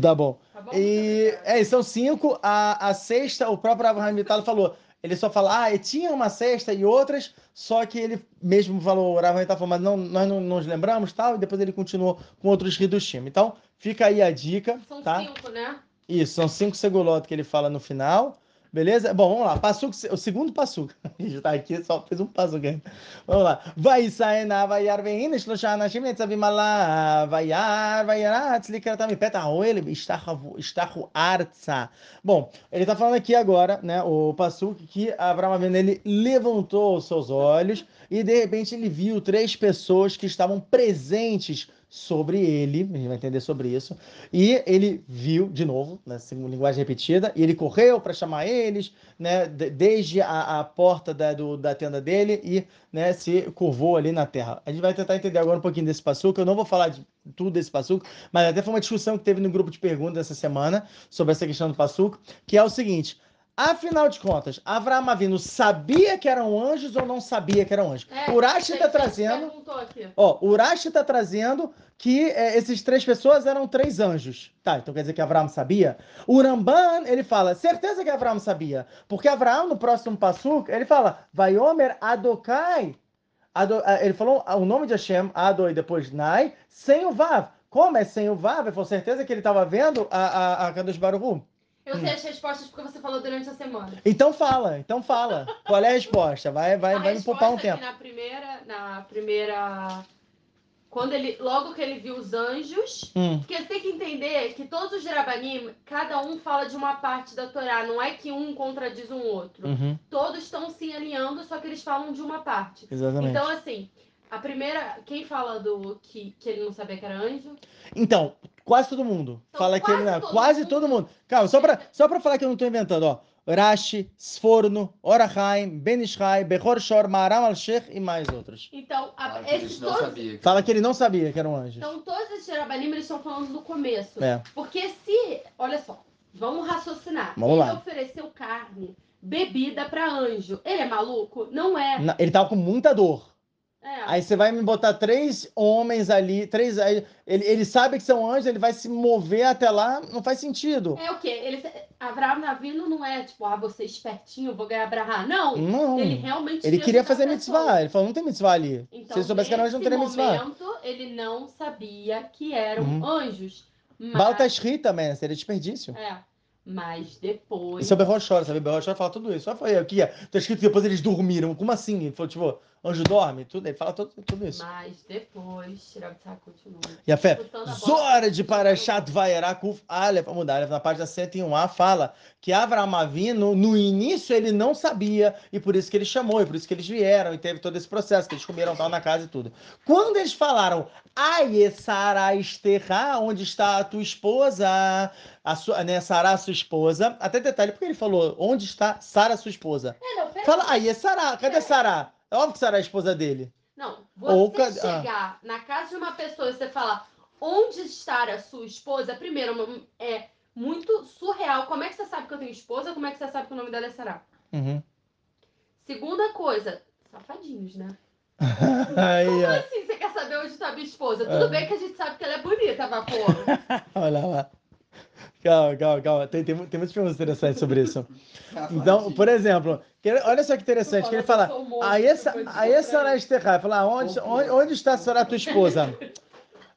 Tá bom. tá bom? E é, são cinco. A, a sexta, o próprio Abraham Vitalo falou. Ele só fala, ah, e tinha uma sexta e outras, só que ele mesmo falou, o Abraham Vitalo falou, mas não, nós não nos lembramos tal, e depois ele continuou com outros Hidushim. Então, fica aí a dica, São tá? cinco, né? Isso, são cinco segulot que ele fala no final. Beleza? Bom, vamos lá. Passuco, o segundo passuco. A gente tá aqui, só fez um passuco ainda. Vamos lá. Vai sair na vaiar veina, shloshá anashim netzavim alá, vaiar, vaiaratz, likratam peta ele estahu arza. Bom, ele tá falando aqui agora, né, o passuco, que Abraão Avinu, ele levantou os seus olhos e de repente ele viu três pessoas que estavam presentes sobre ele, a gente vai entender sobre isso, e ele viu, de novo, nessa linguagem repetida, e ele correu para chamar eles, né, de- desde a, a porta da, do- da tenda dele e né, se curvou ali na terra. A gente vai tentar entender agora um pouquinho desse passuco, eu não vou falar de tudo desse passuco, mas até foi uma discussão que teve no grupo de perguntas essa semana sobre essa questão do passuco, que é o seguinte, afinal de contas, Avraham Avinu sabia que eram anjos ou não sabia que eram anjos? É, o Rashi Tem está que trazendo... Ó, o Urashi está trazendo que é, esses três pessoas eram três anjos. Tá, então quer dizer que Abraão sabia? O Ramban, ele fala, certeza que Abraão sabia. Porque Abraão, no próximo Passuk, ele fala, Vaiomer Adokai. Ado- ah, ele falou o nome de Hashem, Ado e depois Nai, sem o Vav. Como é sem o Vav? Ele falou, certeza que ele estava vendo a, a, a Kadosh Baruch. Eu sei as respostas porque você falou durante a semana. Então fala, então fala. Qual é a resposta? Vai, vai, a vai me poupar um é tempo. na primeira, na primeira, quando ele, logo que ele viu os anjos, Hum, porque você tem que entender que todos os Jerabanim, cada um fala de uma parte da Torá, não é que um contradiz um outro. uhum, Todos estão se alinhando, só que eles falam de uma parte. exatamente. Então, assim, a primeira, quem fala do que, que ele não sabia que era anjo? Então, quase todo mundo. Então, fala que ele quase não. todo Quase mundo. todo mundo. Calma, só pra, só pra falar que eu não tô inventando, ó. Rashi, Sforno, Orachaim, Benishai, Bechor Shor, Maram al-Sheikh e mais outros. Então, a- que esses não todos. sabiam. que- Fala que ele não sabia que eram anjos. Então, todos esses Jerabanim, eles estão falando no começo. É. Porque se, olha só, vamos raciocinar. Vamos ele lá. ofereceu carne, bebida pra anjo. Ele é maluco? Não é. Na- Ele tava com muita dor. É. Aí você vai me botar três homens ali, três. Ele, ele sabe que são anjos, ele vai se mover até lá, não faz sentido. É o quê? Ele, Abraão Navino não é tipo, ah, você é espertinho, vou ganhar Abraham. Não. Não. Ele Ele, realmente queria ajudar fazer mitzvah. Ele falou, não tem mitzvah ali. Então, Se ele soubesse que era anjo, não teria mitzvah. momento, ele não sabia que eram Uhum. anjos. Mas, Baal tá escrito também, né? Seria desperdício. é, mas depois. Isso é o Berrochora, sabe? O Berrochora fala tudo isso. Só foi aqui, ó. Tá escrito que depois eles dormiram. Como assim? Ele falou, tipo, anjo dorme? Tudo. Ele fala tudo, tudo isso. Mas depois, Shirabitzá continua. E a fé. Zora de Parashat Vaierá Kuf Aleph, vamos mudar, na página 101a fala que Avraham Avinu, no início ele não sabia, e por isso que ele chamou, e por isso que eles vieram, e teve todo esse processo, que eles comeram tal na casa e tudo. Quando eles falaram, Aie Sara Esterra, onde está a tua esposa, a sua, né, Sara, sua esposa, até detalhe, porque ele falou, onde está Sara, sua esposa? É, não, Fala, Aie Sara, cadê Sara? É óbvio que é a esposa dele. Não, você Ou ah. chegar na casa de uma pessoa e você falar onde está a sua esposa, primeiro, é muito surreal. Como é que você sabe que eu tenho esposa? Como é que você sabe que o nome dela é Sarah? Uhum. Segunda coisa, safadinhos, né? Como assim você quer saber onde está a minha esposa? Tudo Ah. bem que a gente sabe que ela é bonita, vapor. Olha lá. Calma, calma, calma. Tem, tem, tem muitas perguntas interessantes sobre isso. Então, por exemplo, que- olha só que interessante, que ele fala, aí essa, aí essa Sarah Esterra, fala, "Ah, onde, onde, onde está Sarah, tua esposa?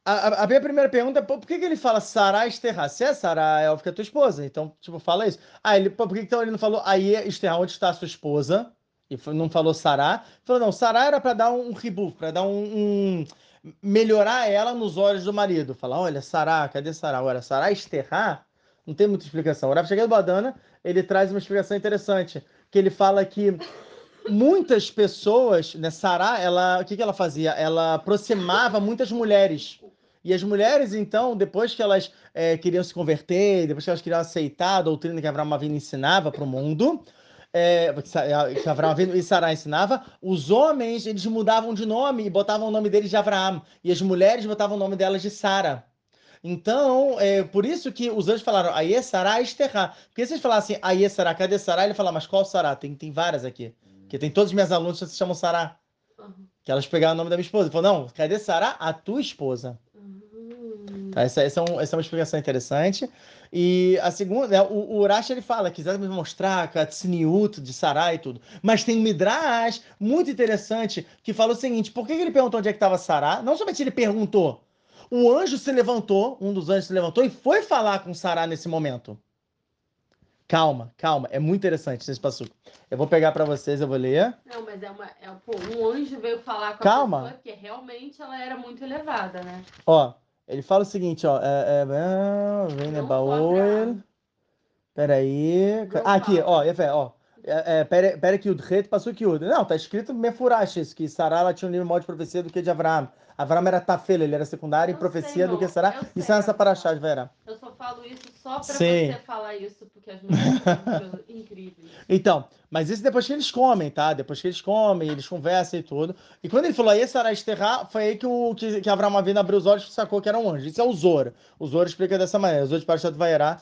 A, a- a minha primeira pergunta é, por que, que ele fala Sarah Esterra? Se é Sarah, é óbvio que é tua esposa, então, tipo, fala isso. Ah, ele, por que, então ele não falou, aí Esterra, onde está a sua esposa? E foi- não falou Sarah. Falou, não, Sarah era para dar um reboot, para dar um, um- melhorar ela nos olhos do marido. Falar, olha, Sarah, cadê Sarah? Agora, Sarah Esterra, não tem muita explicação. O Rav Shagel Badana, ele traz uma explicação interessante, que ele fala que muitas pessoas, né, Sarah, ela, o que, que ela fazia? Ela aproximava muitas mulheres. E as mulheres, então, depois que elas eh, queriam se converter, depois que elas queriam aceitar a doutrina que Abraão Avinu ensinava para o mundo, que Sa- que Abraão Avinu e Sarah ensinava, os homens, eles mudavam de nome e botavam o nome deles de Abraão. E as mulheres botavam o nome delas de Sara. Então, é por isso que os anjos falaram, Aie Sará Esterra. Porque se eles falassem Aie Sará, cadê Sará? Ele fala, mas qual Sará? Tem, tem várias aqui. Porque tem todos os meus alunos que se chamam Sará. Uhum. Que elas pegaram o nome da minha esposa. Ele falou, não, cadê Sará? A tua esposa. Tá, essa, essa, é um- essa é uma explicação interessante. E a segunda, né, o, o Urash ele fala, quiser me mostrar a tsniut de Sará e tudo. Mas tem um Midrash muito interessante que fala o seguinte: por que que ele perguntou onde é que estava Sará? Não somente ele perguntou, o anjo se levantou, um dos anjos se levantou e foi falar com Sará nesse momento. Calma, calma, é muito interessante esse passo. Eu vou pegar para vocês, eu vou ler. Não, mas é uma. É, pô, um anjo veio falar com Calma. a pessoa porque realmente ela era muito elevada, né? Ó, ele fala o seguinte, ó. É, é, é, vem Nebaoel. só Peraí. Ah, aqui, ó, ó. É, é, pera, pera que o Dret passou que o. Não, tá escrito Mefurash, isso, que Sarah ela tinha um livro maior de profecia do que de Abraão. Abraão era Tafel, ele era secundário em Eu profecia sei, do que sei, é nessa amor. paraxá de Verá. Eu só falo isso só pra Sim. você falar isso, porque as mulheres são incríveis. Então, mas isso depois que eles comem, tá? Depois que eles comem, eles conversam e tudo. E quando ele falou aí, Sarah Esterra, foi aí que, o, que, que Abraão Avinu abriu os olhos e sacou que era um anjo. Isso é o Zor. O Zor explica dessa maneira. O Zor de Vaierá,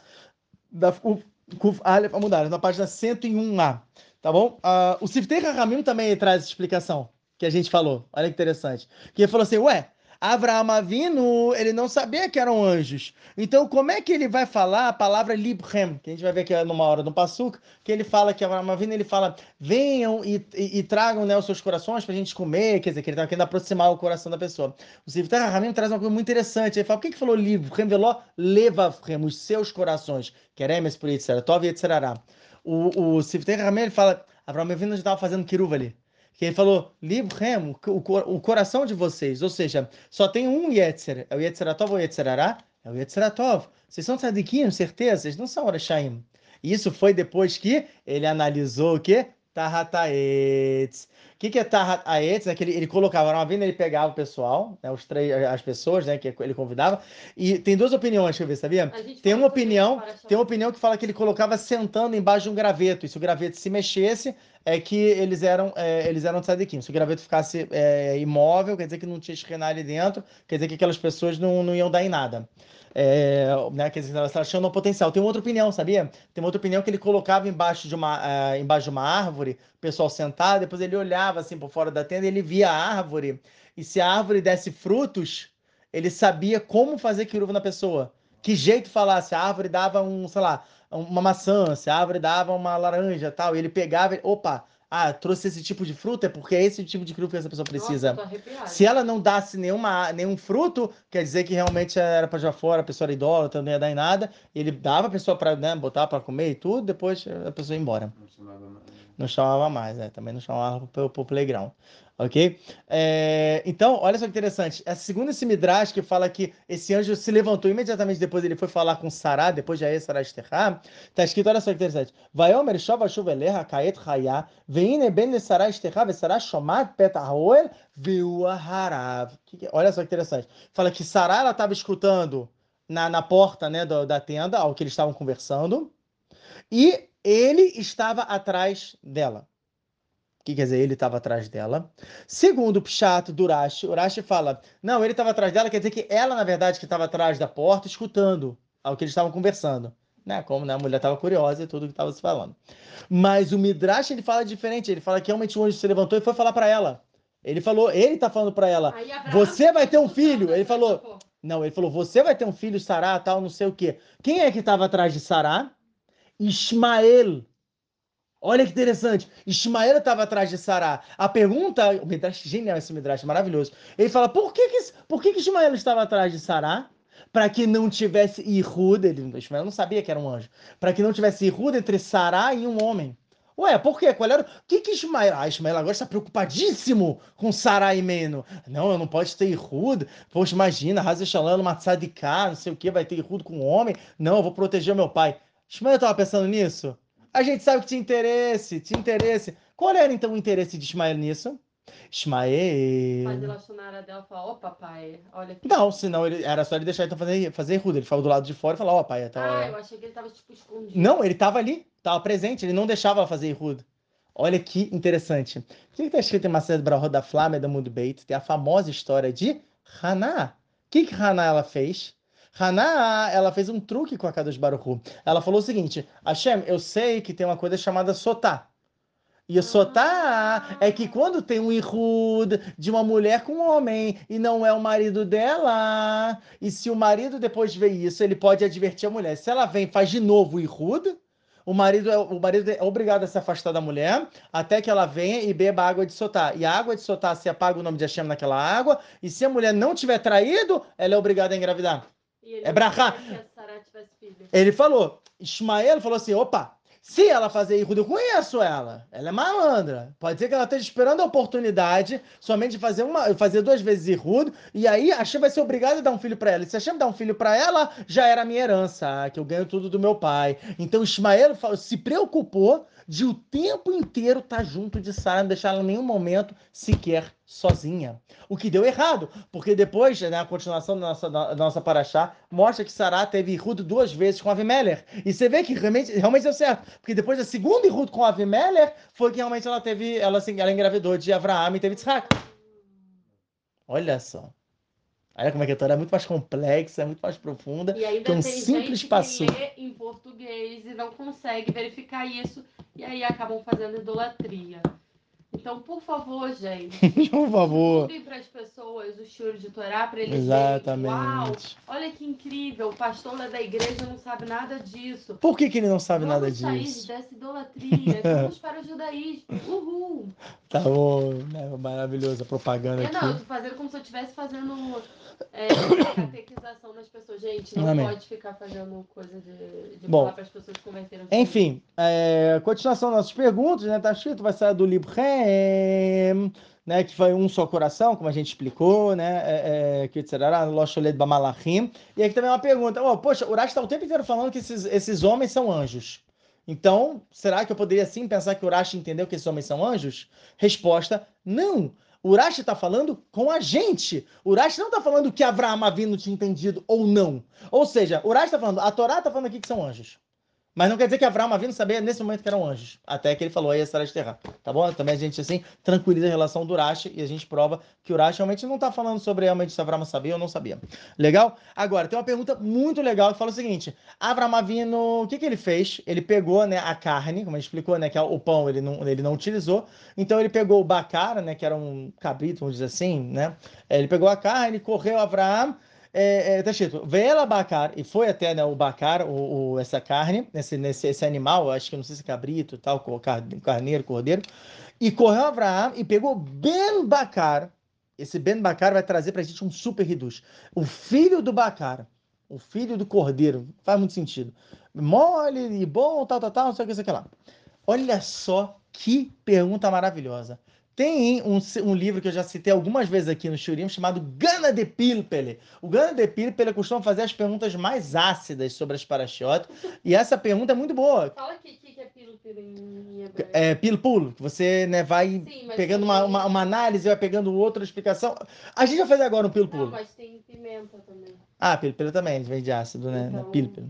da Kuf Kuf Aleph Amudar, na página 101a. Tá bom? Ah, o Siftei Rahamim também traz explicação que a gente falou. Olha que interessante. Que ele falou assim, ué, Abraão Avinu, ele não sabia que eram anjos. Então, como é que ele vai falar a palavra Libhem? Que a gente vai ver aqui numa hora no Passuca, que ele fala que Abraão Avinu, ele fala, venham e, e, e tragam né, os seus corações pra gente comer, quer dizer, que ele tá querendo aproximar o coração da pessoa. O Siftei Rahamim traz uma coisa muito interessante. Ele fala, por que que falou Libhem? Veló Levavhem, os seus corações. Queremes por etc. Tov etc. O, o Rahamim, ele fala, Abraão Avinu já estava fazendo kiruva ali. Que ele falou, Libhem, o, o coração de vocês. Ou seja, só tem um Yetzer. É o Yetzeratov ou Yetzerará? É o Yetzeratov. Vocês são tzadikim, certeza? Vocês não são Orashaim. Isso foi depois que ele analisou o quê? Tahataetz. O que, que é Tahataetz? É que ele, ele colocava, uma vez ele pegava o pessoal, né, os três, as pessoas né, que ele convidava. E tem duas opiniões, deixa eu ver, sabia? Tem uma opinião, tem uma opinião que fala que ele colocava sentando embaixo de um graveto. E se o graveto se mexesse, é que eles eram, é, eles eram tzadikim. Se o graveto ficasse é, imóvel, quer dizer que não tinha esquená ali dentro, quer dizer que aquelas pessoas não, não iam dar em nada. é, né, quer dizer, ela achando o potencial. Tem outra opinião, sabia? Tem outra opinião que ele colocava embaixo de uma, uh, embaixo de uma árvore, o pessoal sentado, depois ele olhava assim por fora da tenda e ele via a árvore. E se a árvore desse frutos, ele sabia como fazer quiruva na pessoa. Que jeito falar, se a árvore dava um, sei lá, uma maçã, se a árvore dava uma laranja tal, e ele pegava, opa, ah, trouxe esse tipo de fruta, é porque é esse tipo de fruta que essa pessoa precisa. Nossa, Se ela não desse nenhuma, nenhum fruto, quer dizer que realmente era para já fora, a pessoa era idólatra, não ia dar em nada. E ele dava a pessoa para né, botar para comer e tudo, depois a pessoa ia embora. Não mais. Não chamava mais, né? Também não chamava para o playground ok? É, então, olha só que interessante. É segundo esse Midrash que fala que esse anjo se levantou imediatamente depois ele foi falar com Sará, depois de Sará Esterra, tá escrito, olha só que interessante. Vaiomer shova shuveleha kaet chaya, veine ben Sará Esterra, ve Sará shomat pet haoel, harav. Olha só que interessante. Fala que Sará, ela estava escutando na, na porta né, do, da tenda, ao que eles estavam conversando, e ele estava atrás dela que quer dizer, ele estava atrás dela. Segundo o Pshat do Urashi, Urashi fala, não, ele estava atrás dela, quer dizer que ela, na verdade, que estava atrás da porta, escutando ao que eles estavam conversando. Né? Como né? a mulher estava curiosa e tudo que estava se falando. Mas o Midrash, ele fala diferente, ele fala que realmente o anjo se levantou e foi falar para ela. Ele falou, ele está falando para ela, você vai ter um filho. Ele falou, não, ele falou, você vai ter um filho, Sará, tal, não sei o quê. Quem é que estava atrás de Sará? Ismael. Olha que interessante. Ismael estava atrás de Sará. A pergunta, o Midrash, genial esse Midrash, maravilhoso. Ele fala: por que, que, por que, que Ismael estava atrás de Sará? Para que não tivesse Irud, ele, Ismael não sabia que era um anjo. Para que não tivesse Irud entre Sará e um homem. Ué, por quê? Qual era? O que que Ismael? Ah, Ismael agora está preocupadíssimo com Sará e Meno. Não, eu não pode ter Irud. Poxa, imagina, Raza Shalom, uma tzadiká, não sei o que, vai ter Irud com um homem. Não, eu vou proteger meu pai. Ismael estava pensando nisso? A gente sabe que tinha interesse, tinha interesse. Qual era então o interesse de Ismael nisso? Ismael. Mas relacionar dela falar, ó oh, papai, olha aqui. Não, senão ele, era só ele deixar então fazer, fazer ruda. Ele falou do lado de fora e falou, ó oh, pai. Tá... Ah, eu achei que ele tava tipo escondido. Não, ele tava ali, tava presente, ele não deixava ela fazer ruda. Olha que interessante. O que está escrito em Macedo Brahó da Flávia da Mundo Beit? Tem a famosa história de Haná. O que, que Haná ela fez? Haná, ela fez um truque com a Kadosh Baruch Ela falou o seguinte, Hashem, eu sei que tem uma coisa chamada sotá. E o sotá é que quando tem um irud de uma mulher com um homem e não é o marido dela, e se o marido depois vê isso, ele pode advertir a mulher. Se ela vem faz de novo o irud, o marido, é, o marido é obrigado a se afastar da mulher até que ela venha e beba água de sotá. E a água de sotá se apaga o nome de Hashem naquela água, e se a mulher não tiver traído, ela é obrigada a engravidar é brachá. Ele falou, Ismael falou assim, opa, se ela fazer Ihud, eu conheço ela. Ela é malandra. Pode ser que ela esteja esperando a oportunidade somente de fazer, uma, fazer duas vezes Ihud, e aí a Hashem vai ser obrigada a dar um filho para ela. E se a Hashem dar um filho para ela, já era a minha herança, que eu ganho tudo do meu pai. Então Ismael se preocupou de o tempo inteiro estar tá junto de Sara, não deixar ela em nenhum momento sequer sozinha. O que deu errado, porque depois, né, a continuação da nossa, da nossa paraxá, mostra que Sará teve Irud duas vezes com Avimeler. E você vê que realmente, realmente deu certo, porque depois da segunda Irud com Avimeler, foi que realmente ela teve, ela, assim, ela engravidou de Avraham e teve Tzhak. Olha só. Olha como é que a Torá é muito mais complexa, é muito mais profunda. E ainda que um tem simples gente passo. que lê em português e não consegue verificar isso, e aí acabam fazendo idolatria. Então, por favor, gente. por favor. Divulguem para as pessoas o choro de Torá para eles Exatamente. verem. Uau, olha que incrível. O pastor lá da igreja não sabe nada disso. Por que, que ele não sabe Vamos nada disso? Vamos sair dessa idolatria. Vamos para o judaísmo. Uhul. Tá bom. Né? Maravilhosa propaganda é, aqui. Não, eu tô fazendo como se eu estivesse fazendo é, catequização das pessoas. Gente, não Amém. pode ficar fazendo coisa de, de Bom, falar para as pessoas que converteram. Enfim, é, continuação das nossas perguntas, né? Tá escrito, vai sair do livro Rem, né? Que foi um só coração, como a gente explicou, né? É, é que será Losholet Bamalachim. E aqui também é uma pergunta. Oh, poxa, o Urash está o tempo inteiro falando que esses, esses homens são anjos. Então, será que eu poderia sim pensar que o Urash entendeu que esses homens são anjos? Resposta: não. Urashi está falando com a gente. Urashi não está falando que Avraham Avinu tinha entendido ou não. Ou seja, Urashi está falando, a Torá está falando aqui que são anjos. Mas não quer dizer que Abraão Avino sabia nesse momento que eram anjos. Até que ele falou aí a história de terra. Tá bom? Também a gente, assim, tranquiliza a relação do Urashi e a gente prova que o Urashi realmente não está falando sobre realmente se Abraão sabia ou não sabia. Legal? Agora, tem uma pergunta muito legal que fala o seguinte: Abraão Avino, o que, que ele fez? Ele pegou né, a carne, como a gente explicou, né? Que é o pão ele não, ele não utilizou. Então ele pegou o bacara, né? Que era um cabrito, vamos dizer assim, né? Ele pegou a carne, correu Abraão é, é, tá escrito, Vela Bacar, e foi até né, o Bacar, o, o, essa carne, esse, nesse, esse animal, acho que não sei se é cabrito, tal, carneiro, cordeiro, e correu Abraão e pegou Ben Bacar. Esse Ben Bacar vai trazer pra gente um super reduz. O filho do Bacar, o filho do cordeiro, faz muito sentido. Mole e bom, tal, tal, tal, não sei o que, sei o que lá. Olha só que pergunta maravilhosa. Tem um, um, livro que eu já citei algumas vezes aqui no Shurim, chamado Gana de Pilpele. O Gana de Pilpele costuma fazer as perguntas mais ácidas sobre as parashiot. E essa pergunta é muito boa. Fala o que, é Pilpele em hebraico. É Pilpul, que você né, vai Sim, pegando uma, uma, uma, análise, vai pegando outra explicação. A gente vai fazer agora um Pilpul. Não, mas tem pimenta também. Ah, Pilpele também, vem de ácido, né? Então, Pilpele.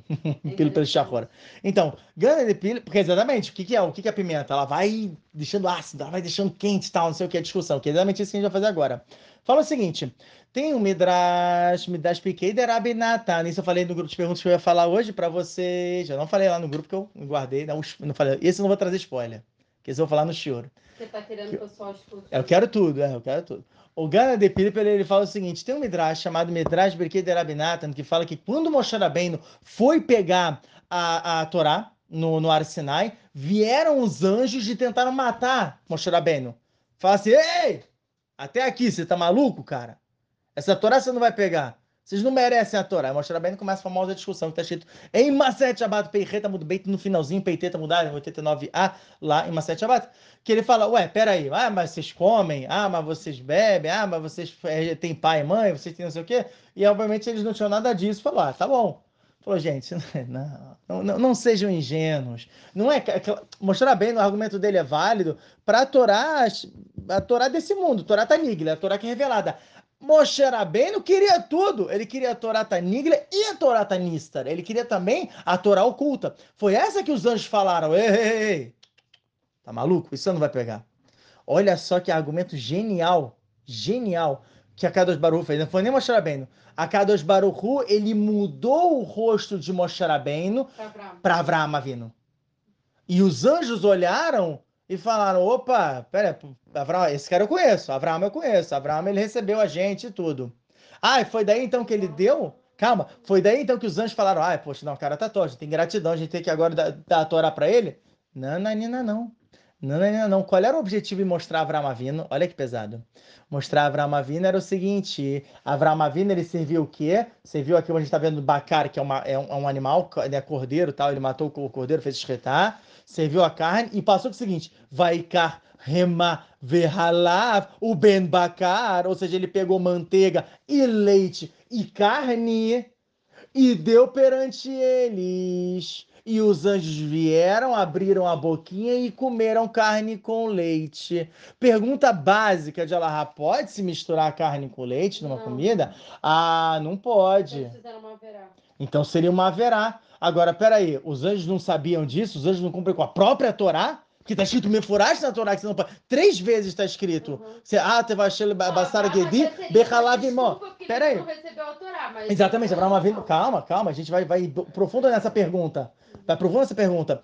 Pilpele chafora. Então, Gana de Pilpele, porque exatamente, o que, que é? O que, que é a pimenta? Ela vai deixando ácido, ela vai deixando quente tal, não sei o que, a discussão, que é exatamente isso que a gente vai fazer agora. Fala o seguinte, tem um Midrash, Midrash Piquei de Rabinatan, isso eu falei no grupo de perguntas que eu ia falar hoje para vocês, eu não falei lá no grupo que eu guardei, não, não falei, esse eu não vou trazer spoiler, que esse eu vou falar no Shior. Você tá querendo que o pessoal escute? Eu quero tudo, é, eu quero tudo. O Gana de Pilipel, ele fala o seguinte, tem um Midrash chamado Midrash Berkei de Rabinatan, que fala que quando Moshe Rabbeinu foi pegar a, a Torá, no, no Ar Sinai, vieram os anjos e tentaram matar Moshe Rabbeinu. Fala assim, ei, até aqui, você tá maluco, cara? Essa Torá você não vai pegar. Vocês não merecem a Torá. Moshe Rabbeinu começa a famosa discussão que está escrito em Maset Shabbat, Peireta Mudbeit, no finalzinho, Peiteta mudar, 89a, lá em Maset Shabbat, que ele fala, ué, peraí, ah, mas vocês comem, ah, mas vocês bebem, ah, mas vocês é, têm pai e mãe, vocês têm não sei o quê, e obviamente eles não tinham nada disso, falou, ah, tá bom. Falou, gente, não, não, não sejam ingênuos. Não é mostrar bem, o argumento dele é válido para a Torá, a Torá desse mundo, Torá Taniglia, a Torá que é revelada. Moshe Rabbeinu queria tudo. Ele queria a Torá Taniglia e a Torá Tanistar. Ele queria também a Torá oculta. Foi essa que os anjos falaram. Ei, ei, ei. Tá maluco? Isso não vai pegar. Olha só que argumento genial. Genial que a Kadosh Baruch fez. Não foi nem Moshe Rabbeinu. A Kadosh Baruch ele mudou o rosto de Moshe Rabbeinu para Avraham Avinu. E os anjos olharam e falaram, opa, pera, Avraham, esse cara eu conheço, Avraham eu conheço, Avraham ele recebeu a gente e tudo. Ah, e foi daí então que ele deu? Calma, foi daí então que os anjos falaram, ah, poxa, não, o cara tá torto, tem gratidão, a gente tem que agora dar, dar a Torá para ele? Não, não, não, não. Não, não, não, não. Qual era o objetivo de mostrar Avram Avino? Olha que pesado. Mostrar Avram Avino era o seguinte: Avram Avino ele serviu o quê? Serviu aqui onde a gente está vendo Bacar, que é, uma, é, um, é um animal, né, cordeiro tal. Ele matou o cordeiro, fez esquetar, serviu a carne e passou o seguinte: vai cá. Rema verhalav, o ben bacar, ou seja, ele pegou manteiga e leite e carne e deu perante eles. E os anjos vieram, abriram a boquinha e comeram carne com leite. Pergunta básica de Alahá: pode se misturar carne com leite numa não. comida? Ah, não pode. Então seria uma haverá. Agora, peraí, os anjos não sabiam disso? Os anjos não cumprem com a própria Torá? Que está escrito Meforash na Torá, que você não pode. Três vezes está escrito. Uhum. Você, ah, te Bassara Gedi, Bechalavimó. Pera aí. Exatamente, Abraão Avinu. Calma, calma, a gente vai, vai profundo nessa pergunta. Vai profundo nessa pergunta.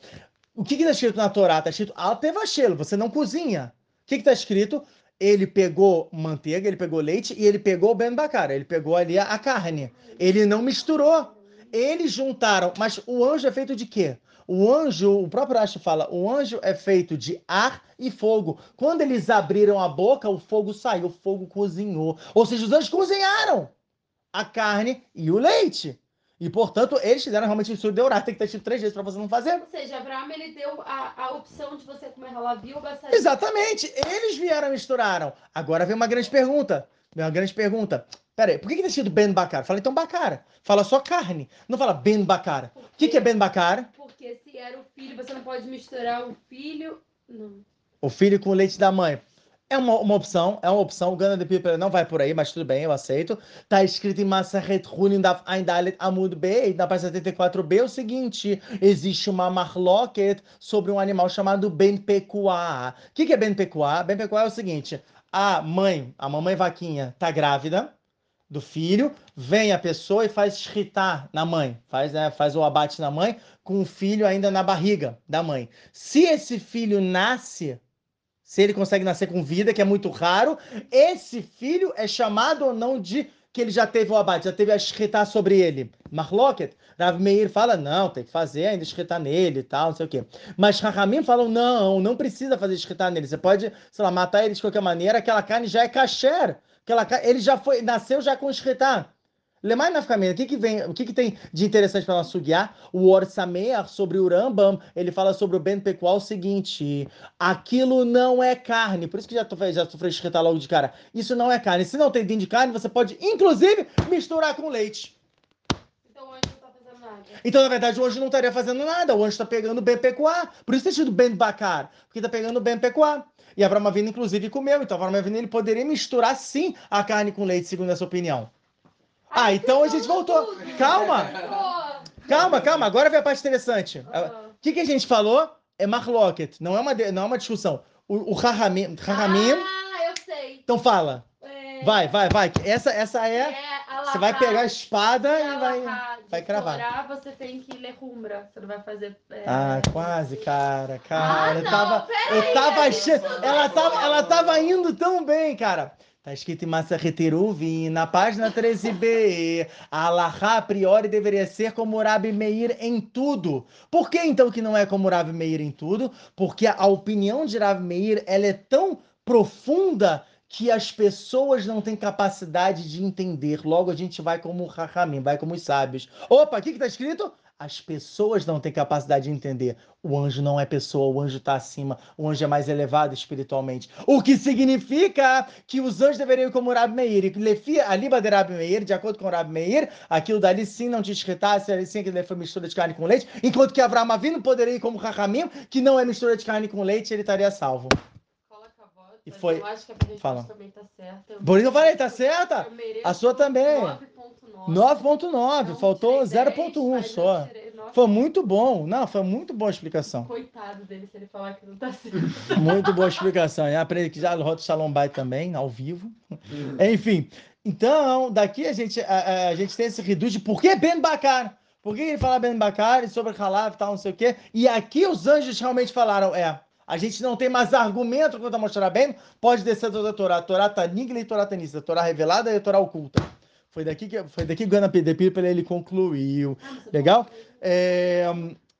O que está escrito na Torá? Está escrito Altevachelo, você não cozinha. O que está escrito? Ele pegou manteiga, ele pegou leite e ele pegou o Ben Bacara. Ele pegou ali a, a carne. Ele não misturou. Eles juntaram. Mas o anjo é feito de quê? O anjo, o próprio Rashi fala, o anjo é feito de ar e fogo. Quando eles abriram a boca, o fogo saiu, o fogo cozinhou. Ou seja, os anjos cozinharam a carne e o leite. E, portanto, eles fizeram realmente isso de orar. Tem que ter tido três vezes para você não fazer. Ou seja, Abraão ele deu a, a opção de você comer halavi ou. Exatamente. Eles vieram e misturaram. Agora vem uma grande pergunta. Vem uma grande pergunta. Pera aí, por que, que tá escrito Ben Bacar? Fala então Bacar. Fala só carne. Não fala Ben Bacar. O que, que é Ben Bacar? Porque se era o filho, você não pode misturar o filho. Não. O filho com o leite da mãe. É uma, uma opção, é uma opção. O Gana de Piper não vai por aí, mas tudo bem, eu aceito. Tá escrito em Masachet Hunin Daf Aindalet Amud B, na página 74b, o seguinte: existe uma marloquet sobre um animal chamado Ben Pecuá. O que, que é Ben Pecuá? Ben Pecuá é o seguinte: a mãe, a mamãe vaquinha, tá grávida do filho, vem a pessoa e faz shritar na mãe, faz, né, faz o abate na mãe, com o filho ainda na barriga da mãe. Se esse filho nasce se ele consegue nascer com vida, que é muito raro, esse filho é chamado ou não de que ele já teve o abate, já teve a escrita sobre ele. Marloket, Rav Meir fala, não, tem que fazer ainda escrita nele e tal, não sei o quê. Mas Rahamim falam, não, não precisa fazer escrita nele. Você pode, sei lá, matar ele de qualquer maneira, aquela carne já é kasher. Aquela, ele já foi, nasceu já com escrita. Lemai Nafkamina, o que, que vem, o que, que tem de interessante para nós suguiar? O Orsameach sobre o Rambam, ele fala sobre o Ben Pecual o seguinte: aquilo não é carne, por isso que já já sofreu escrita logo de cara. Isso não é carne. Se não tem dentro de carne, você pode, inclusive, misturar com leite. Então o anjo não tá fazendo nada. Então, na verdade, o anjo não estaria fazendo nada. O anjo está pegando o Ben. Por isso tem sido Ben Bacar, porque está pegando o Ben. E Abraão Avinu, inclusive, comeu. Então, Abraão Avinu, ele poderia misturar, sim, a carne com leite, segundo essa opinião. Ah, então a gente voltou. Calma, calma, calma. Agora vem a parte interessante. Ah. O que, que a gente falou? É marlocket, não é uma, não é uma discussão. O, o Rahamim, Ah, eu sei. então fala. É, Vai, vai, vai. Essa, essa é. a Você vai pegar a espada e vai. vai cravar. Você tem que ler rumbra. Você não vai fazer. é, Ah, quase, cara, cara. Ah, eu tava, eu tava achando, ela tava, ela tava indo tão bem, cara. Tá escrito em Massahet Eruvin, na página 13b, a Alahá a priori deveria ser como Rabi Meir em tudo. Por que então que não é como Rabi Meir em tudo? Porque a opinião de Rabi Meir, ela é tão profunda que as pessoas não têm capacidade de entender. Logo a gente vai como Rahamim, vai como os sábios. Opa, o que que tá escrito? As pessoas não têm capacidade de entender. O anjo não é pessoa, o anjo está acima, o anjo é mais elevado espiritualmente. O que significa que os anjos deveriam ir como Rabi Meir. Lefi, a de Meir, de acordo com Rabi Meir, aquilo dali sim não te escritasse, ali sim ele foi mistura de carne com leite, enquanto que Avraham Avinu poderia ir como Rahamim, que não é mistura de carne com leite, ele estaria salvo. Cola com a voz, E mas foi- Eu acho que a minha Fala. também tá certa. Por isso eu falei, tá certa? Eu A sua também. 9.9. 9.9, Não, faltou tirei 10, 0.1 mas eu só. Foi muito bom. Não, foi muito boa a explicação. Coitado dele se ele falar que não tá certo. Muito boa explicação. E aprendi que já roda Shalom Bay também, ao vivo. Enfim, então, daqui a gente, a, a- a gente tem esse reduz de por que Ben Bakar? Por que ele fala Ben Bakar e sobre Halav e tal, não sei o quê? E aqui os anjos realmente falaram, é, a gente não tem mais argumento contra mostrar bem, pode descer toda a Torá. A Torá tá nigla e Torá tanista. A Torá revelada e a Torá oculta. Foi daqui que, foi daqui que o Gana P. ele concluiu. Legal? É,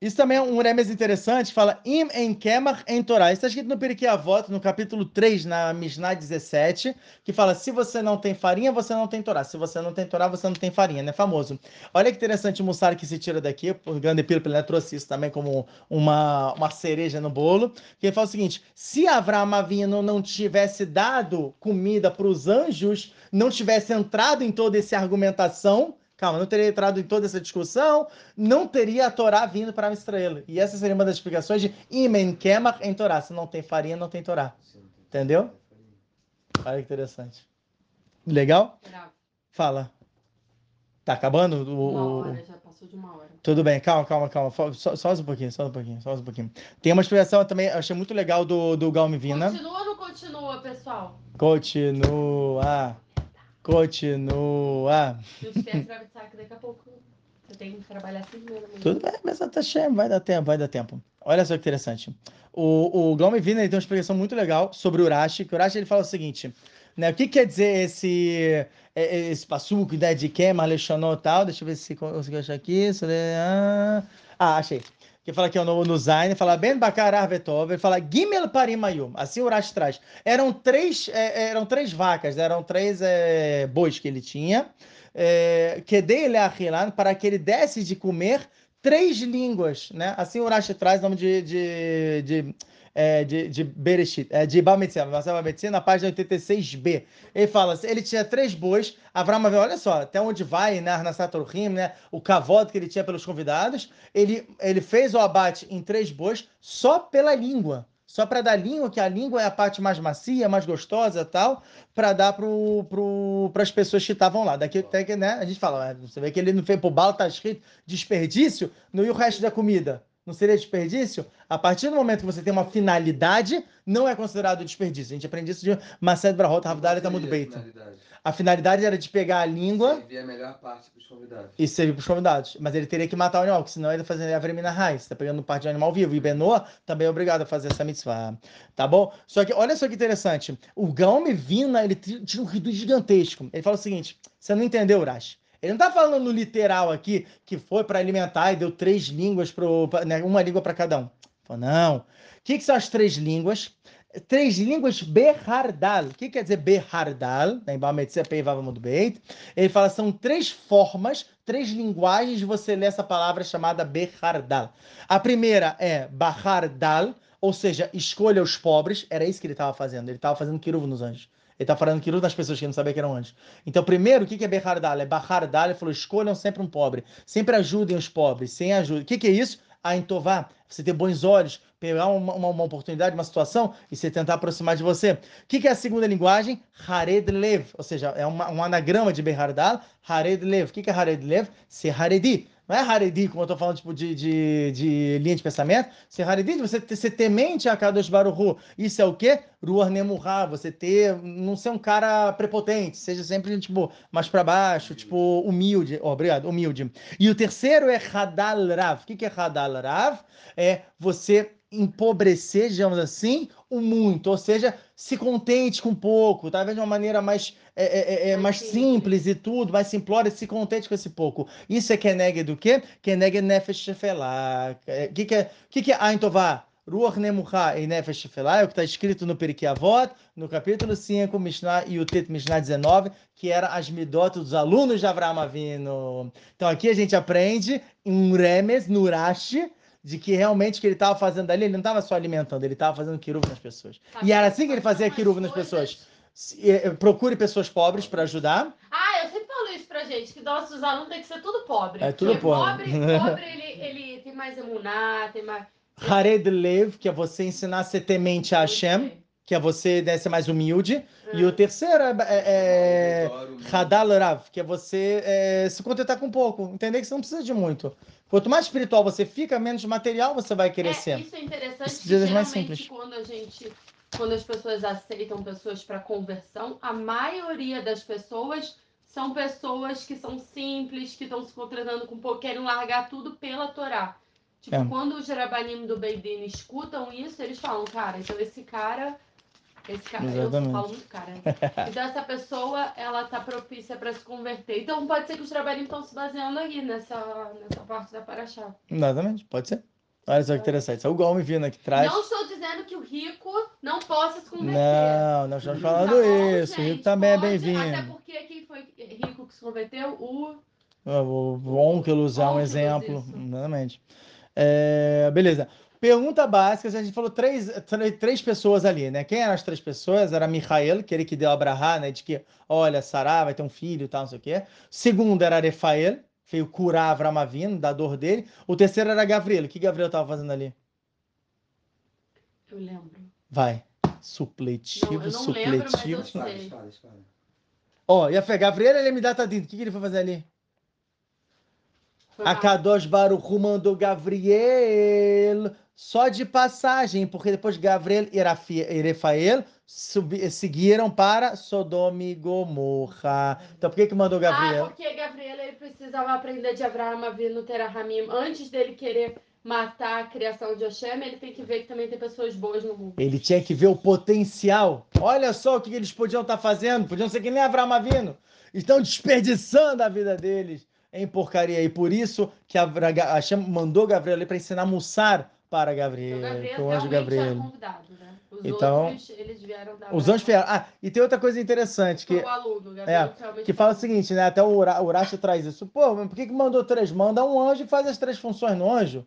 isso também é um remes interessante, fala im em Kemach em Torá. Isso está escrito no Periquê Avot, no capítulo 3, na Mishnah 17, que fala, se você não tem farinha, você não tem Torá. Se você não tem Torá, você não tem farinha, né? Famoso. Olha que interessante o Mussar que se tira daqui, o grande Pílpil né, trouxe isso também como uma, uma cereja no bolo, que ele fala o seguinte, se Avraham Avinu não tivesse dado comida para os anjos, não tivesse entrado em toda essa argumentação, calma, não teria entrado em toda essa discussão, não teria a Torá vindo para Israel. E essa seria uma das explicações de Imen Kemach em Torá. Se não tem farinha, não tem Torá. Entendeu? Olha que interessante. Legal? Fala. Tá acabando? O, Uma hora, já passou de uma hora. Tudo bem, calma, calma, calma. Só, só, um pouquinho, só um pouquinho, só um pouquinho. Tem uma explicação também, eu achei muito legal do, do Galmivina. Continua ou não continua, pessoal? Continua. Continua. Que daqui a pouco você tem que trabalhar assim mesmo. Tudo bem, mas tá cheio, vai dar tempo, vai dar tempo. Olha só que interessante. O, o Glaume Vina tem uma explicação muito legal sobre o Urashi, que o Urashi ele fala o seguinte, né? O que quer dizer esse é- esse passuco né, de Kemar, Lechonot e tal? Deixa eu ver se consigo achar aqui. Se- Ah, ah, achei. Que fala aqui ó, no, no Zayn, fala Ben Bakar Arvetov, ele fala Gimel Parimayum. Assim o Urashi traz. Eram três, é, eram três vacas, né, eram três é, bois que ele tinha. É, que dele achilan para que ele desse de comer três línguas, né? Assim o Urashi traz o nome de, de, de, é, de, de Bereshit, é, de Bametzina, Bametzina, na página 86b. Ele fala, ele tinha três bois, Avram Avinu, olha só, até onde vai, né, na Saturhim, né, o cavalo que ele tinha pelos convidados, ele, ele fez o abate em três bois só pela língua. só para dar língua, que a língua é a parte mais macia, mais gostosa tal, para dar para pro, as pessoas que estavam lá. Daqui até que, né, a gente fala, você vê que ele não fez pro bala, tá escrito desperdício, não e o resto da comida? Não seria desperdício? A partir do momento que você tem uma finalidade, não é considerado desperdício. A gente aprende isso de Marcelo Brahot, Ravdalha, tá muito bem. A finalidade era de pegar a língua. Servir a melhor parte para os convidados. E servir para os convidados. Mas ele teria que matar o animal, porque senão ele ia fazer a vermina raiz. Você tá pegando parte de animal vivo. E Benoa também é obrigado a fazer essa mitzvah. Tá bom? Só que, olha só que interessante. O Gaume Vina, ele tinha um ridículo gigantesco. Ele fala o seguinte: você não entendeu, Urash? Ele não está falando no literal aqui, que foi para alimentar e deu três línguas, pro, né, uma língua para cada um. Falou, não. O que, que são as três línguas? três línguas Behardal. O que quer dizer Behardal? Ele fala são três formas, três linguagens de você ler essa palavra chamada Behardal. A primeira é Bahardal, ou seja, escolha os pobres. Era isso que ele estava fazendo. Ele estava fazendo kiruv nos anjos. Ele está falando kiruv nas pessoas que não sabiam que eram anjos. Então, primeiro, o que é Behardal? É Bahardal. Ele falou, escolham sempre um pobre. Sempre ajudem os pobres. Sem ajuda. O que é isso? A Intová. Você ter bons olhos pegar uma, uma, uma, oportunidade, uma situação e você tentar aproximar de você. O que, que é a segunda linguagem? Hared Lev, ou seja, é uma, um anagrama de Behardal. Hared Lev. O que, que é Hared Lev? Ser Haredi. Não é Haredi, como eu estou falando, tipo, de, de, de, linha de pensamento. Ser Haredi, você ser temente a Kadosh Baruhu. Isso é o quê? Ruar Nemuha, você ter, não ser um cara prepotente, seja sempre, tipo, mais para baixo, tipo, humilde. Oh, obrigado, humilde. E o terceiro é Hadal Rav. O que, que é Hadal Rav? É você empobrecer, digamos assim, o muito, ou seja, se contente com pouco, talvez de uma maneira mais, é, é, é, é mais simples e tudo, mais simplória, se contente com esse pouco. Isso é Keneg do quê? Keneg Nefesh Shefelah. O é, que, que é, que, que é Ain Tová? Ruach Nemucha e Nefesh Shefelah, é o que está escrito no Periquia Avot, no capítulo 5, Mishnah e o Tet Mishnah 19, que era as midot dos alunos de Avraham Avino. Então aqui a gente aprende em Remes, no Rashi, de que realmente o que ele estava fazendo ali, ele não estava só alimentando, ele estava fazendo quiruv nas pessoas. Tá e era assim que ele fazia quiruv nas pessoas. Eh, procure pessoas pobres para ajudar. Ah, eu sempre falo isso pra gente, que nossos alunos têm que ser tudo pobre. É tudo pobre. Pobre, pobre ele, ele tem mais emuná, tem mais... Hared Lev, que é você ensinar a ser temente a Hashem, que é você né, ser mais humilde. E o terceiro é, é, é Hadal Rav, que é você é, se contentar com pouco, entender que você não precisa de muito. Quanto mais espiritual você fica, menos material você vai querer é, ser. Isso é interessante. Isso mais simples. quando a gente, quando as pessoas aceitam pessoas para conversão, a maioria das pessoas são pessoas que são simples, que estão se contratando com pouco, querem largar tudo pela Torá. Tipo, é. quando os Jerabanim do Beidin escutam isso, eles falam, cara, então esse cara esse cara, Exatamente. eu falo muito cara. Né? Então essa pessoa, ela tá propícia para se converter. Então pode ser que os trabalhinhos estão se baseando aí nessa, nessa parte da Paraxá. Exatamente, pode ser. Olha só que interessante. É o Gomes vindo aqui traz. Não estou dizendo que o rico não possa se converter. Não, não estamos tá falando tá bom, isso. Gente, o rico também pode, é bem-vindo. Até porque quem foi rico que se converteu? O. O, o Onkelos é um exemplo. Exatamente. É, beleza. Pergunta básica, a gente falou três, três pessoas ali, né? Quem eram as três pessoas? Era Michael, que ele que deu a Abraha, né? De que, olha, Sarah vai ter um filho e tal, não sei o quê. Segundo era Refael, que veio curar Avramavino, da dor dele. O terceiro era Gabriel. O que Gabriel estava fazendo ali? Eu lembro. Vai. Supletivo, não, eu não supletivo. Lembro, mas eu sei. Ó, oh, e a fé, Gabriel, ele me dá tadinho. O que, que ele foi fazer ali? A Kadosh Baruch mandou Gabriel só de passagem, porque depois Gabriel e Rafael seguiram para Sodoma e Gomorra. Então por que que mandou Gabriel? Ah, porque Gabriel ele precisava aprender de Abraão no Terahamim antes dele querer matar a criação de Hashem, ele tem que ver que também tem pessoas boas no mundo. Ele tinha que ver o potencial. Olha só o que eles podiam estar fazendo. Podiam ser que nem Abraão Avino. Estão desperdiçando a vida deles em porcaria. E por isso que a Hashem mandou Gabriel ali para ensinar a Mussar para Gabriel, então, o anjo Gabriel. Convidado, né? Os então, outros, eles vieram Os anjos vieram. Ah, e tem outra coisa interessante que o aluno, Gabriel, é, que fala o seguinte, né? Até o Urashi traz isso. Pô, mas por que, que mandou três? Manda um anjo e faz as três funções no anjo.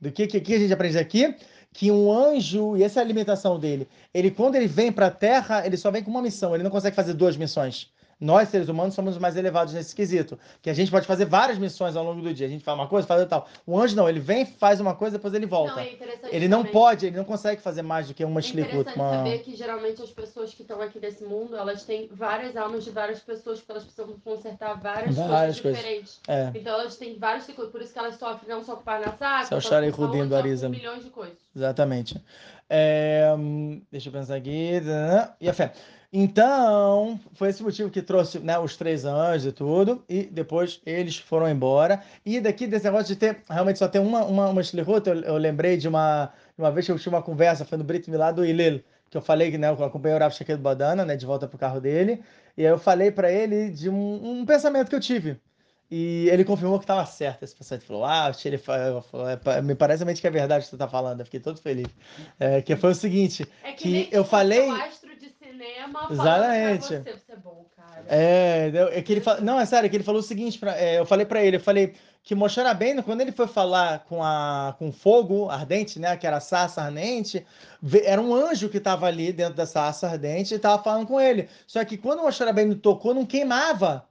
Do que, que, que a gente aprende aqui? Que um anjo, e essa é a alimentação dele, ele quando ele vem para a Terra, ele só vem com uma missão, ele não consegue fazer duas missões. Nós, seres humanos, somos os mais elevados nesse quesito. Que a gente pode fazer várias missões ao longo do dia. A gente faz uma coisa, faz outra tal. O anjo não, ele vem, faz uma coisa, depois ele volta. Não, é interessante ele não também. pode, ele não consegue fazer mais do que uma É shlichut. interessante Uma... saber que geralmente as pessoas que estão aqui nesse mundo, elas têm várias almas de várias pessoas, porque elas precisam consertar várias, Várias coisas coisas. diferentes. É, Então elas têm vários ciclos, por isso que elas sofrem não só com Parnassá, com saúde, milhões de coisas. exatamente. É, hum, deixa eu pensar aqui. E a fé. Então, foi esse motivo que trouxe né, os três anjos e tudo, e depois eles foram embora. E daqui desse negócio de ter, realmente só ter uma, uma, uma eu, eu lembrei de uma, uma vez que eu tive uma conversa, foi no Brit Milá do Hillel, que eu falei que né, eu acompanhei o Rav Shaked Badana, né, de volta pro carro dele, e aí eu falei para ele de um, um pensamento que eu tive. E ele confirmou que estava certo esse pensamento. Ele falou, ah, ele fa- falou, "É, me parece realmente que é verdade o que você está falando. Eu fiquei todo feliz. É, que foi o seguinte, É que, Que eu falei- cinema Exatamente. pra você, você é bom, cara. É, é que ele fala, não, é sério, é que ele falou o seguinte, pra- é, eu falei pra ele, eu falei que Moshe Rabbeinu, quando ele foi falar com a com fogo ardente, né, que era a sarça ardente, era um anjo que estava ali dentro da sarça ardente e estava falando com ele. Só que quando Moshe Rabbeinu tocou, não queimava.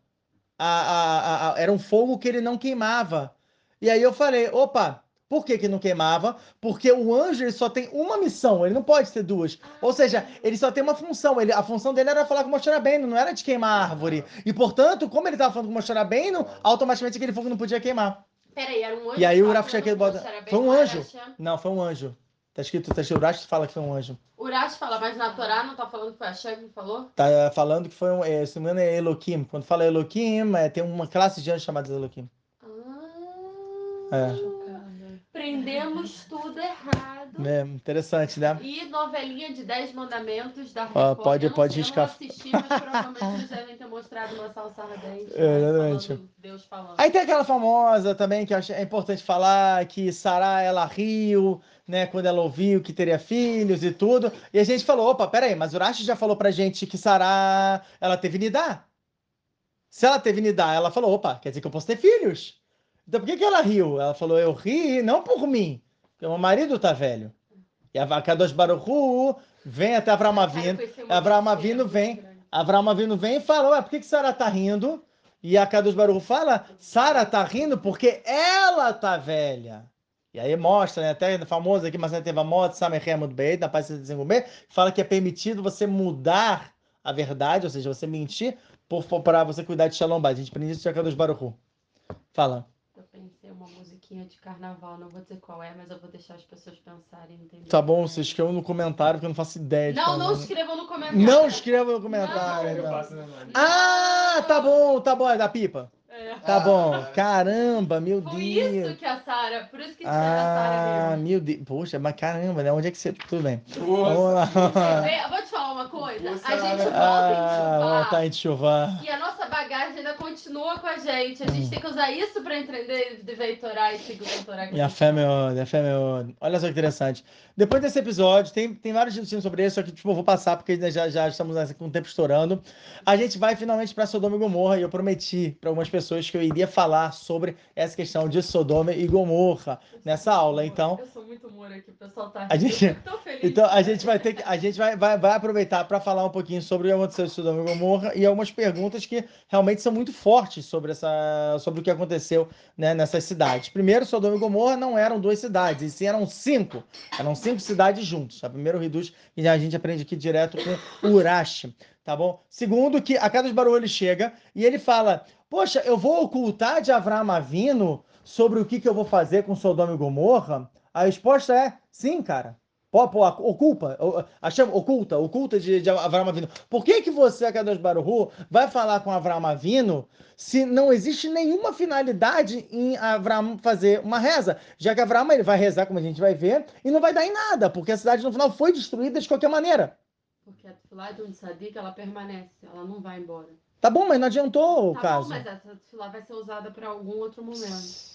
A, a- a- era um fogo que ele não queimava. E aí eu falei, opa, por que que não queimava? Porque o anjo ele só tem uma missão, ele não pode ter duas. Ou seja, ele só tem uma função. Ele, a função dele era falar com o Moshe Rabbeinu, não era de queimar a árvore. E, portanto, como ele estava falando com o Moshe Rabbeinu, automaticamente aquele fogo não podia queimar. Peraí, era um anjo. E aí o falando bota- foi um anjo. Não, foi um anjo. Tá escrito, tá escrito, o Urash fala que foi um anjo. Urash fala, mas na Torá não tá falando que foi a Hashem que falou? Tá falando que foi um, é, se não me engano, é Elohim. Quando fala Elohim, é, tem uma classe de anjos chamados Elohim. Ah, É. chocada. Prendemos tudo errado. É, interessante, né? E novelinha de 10 mandamentos da Ó, Record. pode- eu não, pode eu riscar. não assisti, mas provavelmente eles devem ter mostrado uma salsa ardente. É, né, exatamente. falando Deus falando. Aí tem aquela famosa também que eu acho é importante falar que Sará ela riu, né, quando ela ouviu que teria filhos e tudo. E a gente falou, opa, peraí, mas Urashi já falou pra gente que Sará ela teve Nidá. Se ela teve Nidá, ela falou, opa, quer dizer que eu posso ter filhos. Então por que que ela riu? Ela falou, eu ri não por mim, porque meu marido tá velho. E a Kadosh Baruchu vem até Avram mentira Avinu muito vem, grande. Avraham Avinu vem e fala, ué, por que que Sara tá rindo? E a Kadosh Baruch fala, Sara tá rindo porque ela tá velha. E aí mostra, né, até famoso aqui, mas teve a moto, Samerhemud Beit, na página 65b, fala que é permitido você mudar a verdade, ou seja, você mentir para você cuidar de Shalom. A gente aprende isso de Kadosh Baruch Hu. Fala. Pensei uma musiquinha de carnaval, não vou dizer qual é, mas eu vou deixar as pessoas pensarem, entendeu? Tá bom, vocês escrevam no comentário, porque eu não faço ideia de Não, qual não nome. escrevam no comentário. Não escrevam no comentário. Não. Faço, né? Ah, tá bom, tá bom, é da pipa. É. Tá bom. Caramba, meu Deus. isso que a Sara, por isso que a Sara Ah, meu Deus. Poxa, mas caramba, né? Onde é que você. Tudo bem. Vamos Nossa. lá. Eu vou te falar uma coisa. A Nossa, gente volta Ah, em voltar chuvar. em chuvar. E a nossa bagagem ainda continua com a gente. A gente Hum. tem que usar isso pra entender de Veitorar e seguir o Torá. E a fé, meu, a fé, meu. Olha só que interessante. Depois desse episódio, tem, tem vários discussões sobre isso, só que tipo, eu vou passar porque já, já estamos com o tempo estourando. A gente vai finalmente para Sodoma e Gomorra e eu prometi para algumas pessoas que eu iria falar sobre essa questão de Sodoma e Gomorra nessa aula. Então, Eu sou muito humor aqui, o pessoal tá A gente- feliz. Então a gente vai ter que, a gente vai, vai, vai aproveitar para falar um pouquinho sobre o que aconteceu em Sodoma e Gomorra e algumas perguntas que realmente são muito fortes sobre essa, sobre o que aconteceu né, nessas cidades. Primeiro, Sodoma e Gomorra não eram duas cidades, e sim eram cinco. Eram cinco cidades juntos. A primeiro reduz que a gente aprende aqui direto com Urash, tá bom? Segundo, que a cada barulho ele chega e ele fala: Poxa, eu vou ocultar de Avram Avino sobre o que, que eu vou fazer com Sodoma e Gomorra? A resposta é sim, cara. Oculpa, chama, oculta, oculta de, de Avram Avino. Por que que você, Kadosh Baruhu, vai falar com Avram Avino se não existe nenhuma finalidade em Avram fazer uma reza? Já que Avram ele vai rezar, como a gente vai ver, e não vai dar em nada, porque a cidade no final foi destruída de qualquer maneira. Porque a tefilá de um tzadik, ela permanece, ela não vai embora. Tá bom, mas não adiantou o tá caso. bom, mas essa tefilá vai ser usada pra algum outro momento.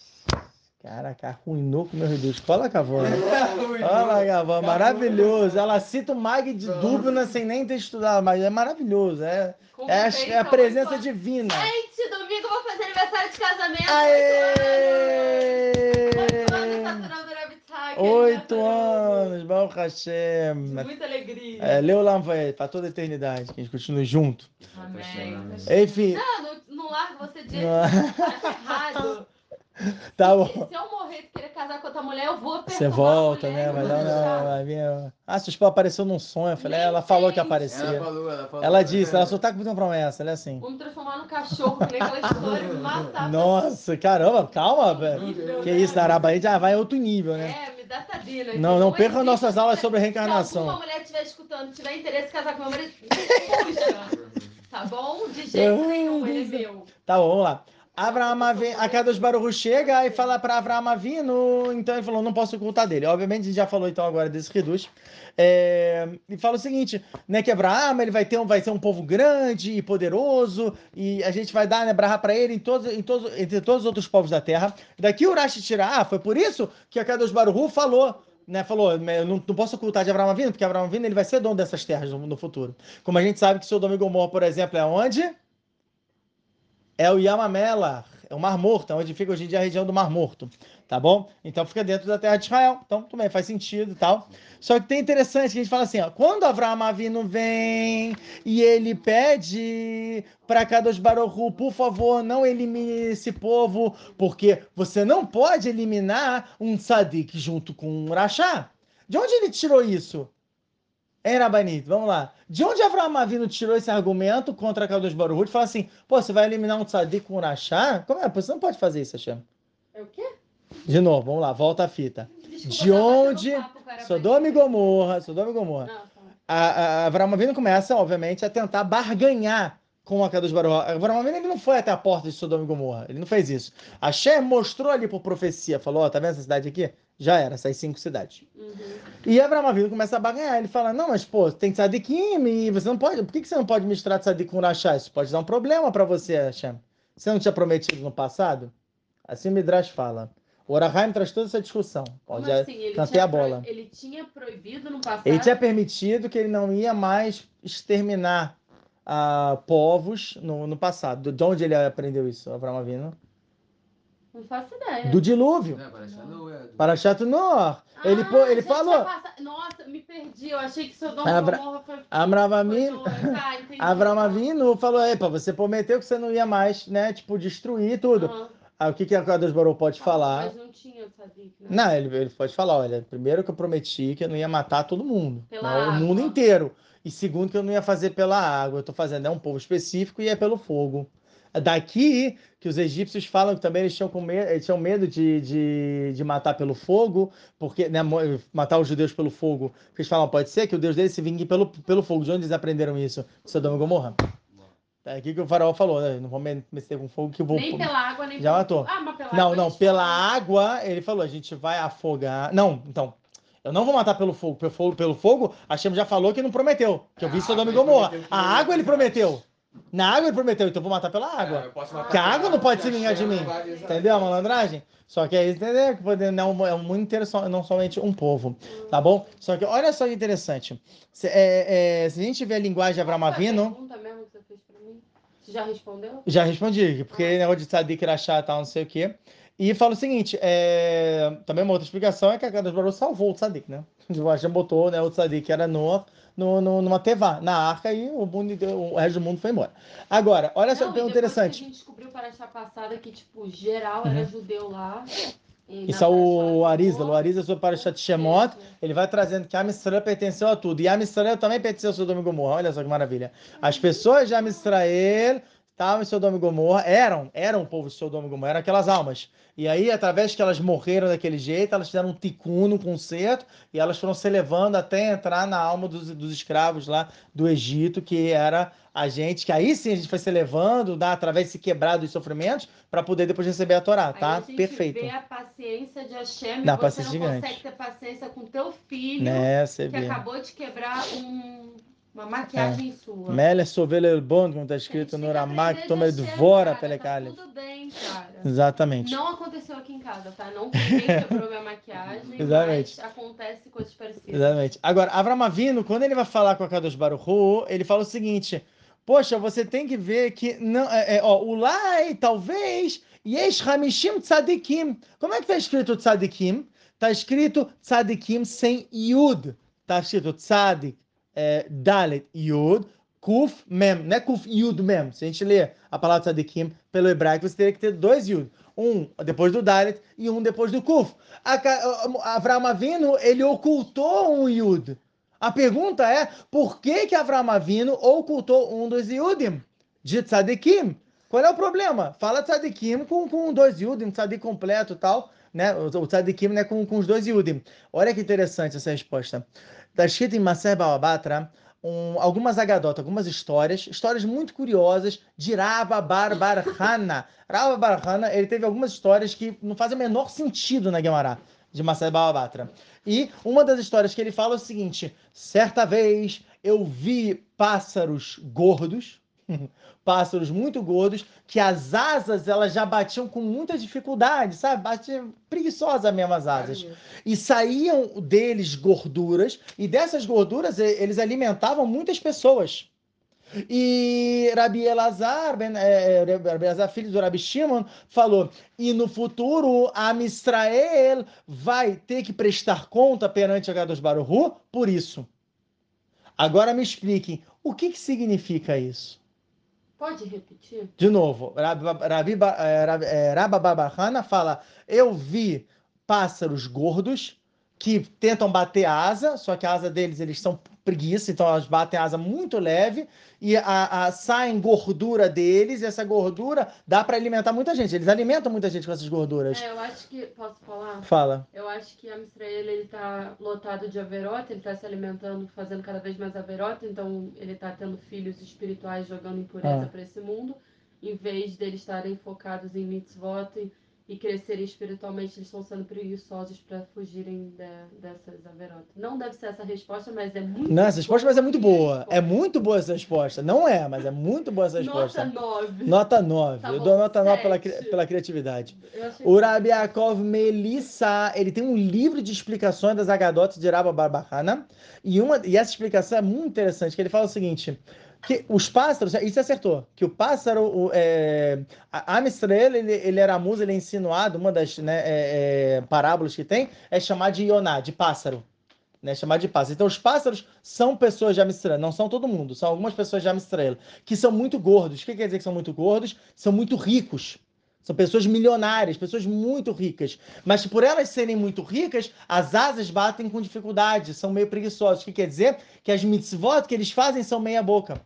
Caraca, arruinou com o meu reduz. Fala, Cavana. Fala, Cavana. Maravilhoso. Ela cita o Mag de Dúbina sem nem ter estudado, mas é maravilhoso. É, é, a- é a presença oito divina. Gente, domingo eu vou fazer aniversário de casamento. Aê! Oito anos, oito anos, Baruch Hashem. Muita alegria. É, Leulam vai para toda a eternidade, que a gente continue junto. Amém. Enfim, Não, não, não larga você de errado. tá Se, bom. se eu morrer e querer casar com outra mulher, eu vou Você volta, mulher, né? dar deixar. uma, vai vir- Ah, sua esposa apareceu num sonho. Eu falei, Nem ela falou que sei. Ela aparecia. falou, ela falou. Ela disse, ela só tá com uma promessa, ela é assim. Vou me transformar num cachorro, que nem aquela história, matar Nossa, caramba, calma, velho. Que isso, Arabaí já vai em outro nível, né? É, me dá tadina. Não, não existe- percam nossas aulas sobre Se reencarnação. alguma mulher estiver escutando, tiver interesse em casar com meu marido, fuja. Tá bom? De jeito nenhum, ele é meu. Tá bom, vamos lá. Avraham Avinu, a Kadosh Baruch Chega e fala para Avraham Avinu, então ele falou, não posso ocultar dele. Obviamente a gente já falou então agora desse reduz. É, e fala o seguinte, né, que Abraham ele vai ter um, vai ser um povo grande e poderoso e a gente vai dar né, Abraham para ele em todos, em todos, entre todos os outros povos da terra. Daqui o Urashi tira, ah, foi por isso que a Kadosh Baruch falou né, falou, eu não, não posso ocultar de Abraão Avinu, porque Abraão Avinu ele vai ser dono dessas terras no, no futuro. Como a gente sabe que Sodoma e Gomorra, por exemplo, é onde? É o Yamamela, é o Mar Morto, é onde fica hoje em dia a região do Mar Morto, tá bom? Então fica dentro da terra de Israel, então também faz sentido e tal. Só que tem interessante que a gente fala assim, ó, quando Abraão Avinu vem e ele pede para Kadosh Baruch por favor, não elimine esse povo, porque você não pode eliminar um tzadik junto com um rachá. De onde ele tirou isso? Hein, Rabanito? Vamos lá. De onde Avraham Avinu tirou esse argumento contra Kadosh Baruch de falar assim, pô, você vai eliminar um tzadik com um rachá? Como é? Você não pode fazer isso, Hashem. É o quê? De novo, vamos lá, volta a fita. Desculpa, De onde. Sodoma e Gomorra, Sodoma e Gomorra. Não, tá. A, a, Avraham Avinu começa, obviamente, a tentar barganhar com a Kadosh Baruch. Avraham Avinu ele não foi até a porta de Sodoma e Gomorra, ele não fez isso. Hashem mostrou ali por profecia, falou, ó, tá vendo essa cidade aqui? Já era, essas cinco cidades. Uhum. E Abraão Avinu começa a barganhar. Ele fala: Não, mas pô, tem tzadikim e você não pode. Por que, que você não pode misturar tzadik com rachá? Isso pode dar um problema para você, Hashem. Você não tinha prometido no passado? Assim o Midrash fala. O Orahaim traz toda essa discussão. Como Pode assim? Ele cantei tinha a bola. pro- Ele tinha proibido no passado. Ele tinha permitido que ele não ia mais exterminar ah, povos no, no passado. De onde ele aprendeu isso, Abraão Avinu? Não faço ideia. Do dilúvio. Né, parece a Noé, do- Para Chato Noor. Ele, Ah, pô, ele falou. passado- Nossa, me perdi. Eu achei que Sodoma Abra- Gomorra foi. Tá, entendi. Abraão Avinu falou, epa, você prometeu que você não ia mais, né, tipo, destruir tudo. Aí o que que a Kadosh Baruch pode falar? Mas não tinha né? Não, ele, ele pode falar, olha, primeiro que eu prometi que eu não ia matar todo mundo, Pela né, o mundo inteiro. E segundo que eu não ia fazer pela água, eu tô fazendo é um povo específico e é pelo fogo. É Daqui que os egípcios falam que também eles tinham, com medo, eles tinham medo de, de, de matar pelo fogo, porque né, matar os judeus pelo fogo. Porque eles falam, pode ser que o Deus deles se vingue pelo, pelo fogo. De onde eles aprenderam isso? Sodoma e Gomorra. É aqui que o faraó falou, né? Não vou me meter com fogo que vou. Nem pela água, nem Já matou. Ah, mas pela Não, água não, pela falam. água, ele falou, a gente vai afogar. Não, então, eu não vou matar pelo fogo. Pelo fogo, pelo fogo a Shem já falou que não prometeu. Que eu vi A Sodoma e Gomorra. A água ele prometeu. Na água ele prometeu, então eu vou matar pela É, água. eu posso matar Porque a água não pode se vingar de mim. Vai-. Entendeu a malandragem? Só que aí, entendeu? Que poder- não, é um mundo inteiro, não somente um povo. Tá bom? Só que olha só que interessante. Se, é, é, se a gente vê a linguagem de Abraão Qual foi a Avinu. pergunta mesmo que você fez pra mim? Você já respondeu? Já respondi, porque negócio de tzadik rachá e tal, não sei o quê. E fala o seguinte, é... também uma outra explicação é que a Kadosh Baruch salvou o tzadik, né? O Hashem botou né, o tzadik, que era Noah, no, no, numa tevá, na arca, e o, mundo, o resto do mundo foi embora. Agora, olha só que pergunta interessante. A gente descobriu para essa passada que, tipo, geral era judeu lá. e Isso é o Arizal. O Arizal sobre Parashat Shemot, ele vai trazendo que a Amisrael pertenceu a tudo. E a Amisrael também pertenceu a Sodoma e Gomorra. Olha só que maravilha. As pessoas de Amisrael estavam em Sodoma e Gomorra, eram, eram o povo de Sodoma e Gomorra, eram aquelas almas. E aí, através que elas morreram daquele jeito, elas fizeram um ticuno, um concerto, e elas foram se elevando até entrar na alma dos, dos escravos lá do Egito, que era a gente, que aí sim a gente foi se elevando, né, através de se quebrar dos sofrimentos, para poder depois receber a Torá, Aí tá? a gente Perfeito. vê a paciência de Hashem pra você não gigante. consegue ter paciência com teu filho Né, que vê. acabou de quebrar um- uma maquiagem sua. Mele sovel bond, como está escrito no Ramak, toma devora pelecalha. Tá tudo bem, cara. Exatamente. Não aconteceu aqui em casa, tá? Não quebrou minha maquiagem, Exatamente. mas acontece coisas parecidas. Exatamente. Agora, Avram Avinu, quando ele vai falar com a Kadosh Baruch Hu, ele fala o seguinte: Poxa, você tem que ver que não, é, é, ó, o Lai, talvez, Yesh Hamishim Tzadikim. Como é que está escrito Tzadikim? Tá escrito tzadikim sem yud. Tá escrito tzadik, é, dalet, yud, kuf, mem. Não é kuf, yud, mem. Se a gente ler a palavra tzadikim pelo hebraico, você teria que ter dois yud. Um depois do dalet e um depois do kuf. Avram Avinu, ele ocultou um yud. A pergunta é, por que que Avram Avinu ocultou um dos yudim? De tzadikim. Qual é o problema? Fala tzadikim com, com dois yudim, tzadik completo e tal né? O tzadikim né, com, com os dois Yudim. Olha que interessante essa resposta. Está escrito em Maser Balabatra um, algumas agadotas, algumas histórias, histórias muito curiosas de Rava Bar Bar Hana. Rava Bar Hana, ele teve algumas histórias que não fazem o menor sentido na Gemara de Maser Balabatra. E uma das histórias que ele fala é o seguinte: certa vez eu vi pássaros gordos, pássaros muito gordos, que as asas elas já batiam com muita dificuldade, sabe? Batiam preguiçosa mesmo as asas. E saíam deles gorduras, e dessas gorduras eles alimentavam muitas pessoas. E Rabi Elazar, ben, é, Rabi Elazar, filho do Rabi Shimon, falou: e no futuro a Misrael vai ter que prestar conta perante a Gados Baruhu por isso. Agora me expliquem, o que, que significa isso? Pode repetir? De novo, Rabababahana fala: Eu vi pássaros gordos que tentam bater a asa, só que a asa deles eles são preguiça, então elas batem asa muito leve e a, a saem gordura deles, e essa gordura dá para alimentar muita gente. Eles alimentam muita gente com essas gorduras. É, eu acho que. Posso falar? Fala. Eu acho que a Mistrael ele tá lotado de averota, ele tá se alimentando, fazendo cada vez mais averota, então ele tá tendo filhos espirituais jogando impureza ah. para esse mundo, em vez deles estarem focados em mitzvot e e crescerem espiritualmente, eles estão sendo preguiçosos para fugirem de, dessas averotas. Não deve ser essa resposta, mas é muito Não, essa resposta mas é muito boa. É muito boa essa resposta. Não é, mas é muito boa essa resposta. Nota 9. Nota 9. Tá Eu dou nota 9 pela, pela criatividade. O Rabi Yaakov Melissa, ele tem um livro de explicações das agadotes de Rabba Barbahana. E, uma, e essa explicação é muito interessante, que ele fala o seguinte que os pássaros, isso acertou, que o pássaro, o, é, a Amistrel, ele, ele era a musa, ele é insinuado, uma das né, é, é, parábolas que tem, é chamar de Ioná, de pássaro. Né, chamar de pássaro. Então, os pássaros são pessoas de Amistrel, não são todo mundo, são algumas pessoas de Amistrel, que são muito gordos. O que quer dizer que são muito gordos? São muito ricos. São pessoas milionárias, pessoas muito ricas. Mas por elas serem muito ricas, as asas batem com dificuldade, são meio preguiçosas. O que quer dizer? Que as mitzvot que eles fazem são meia boca.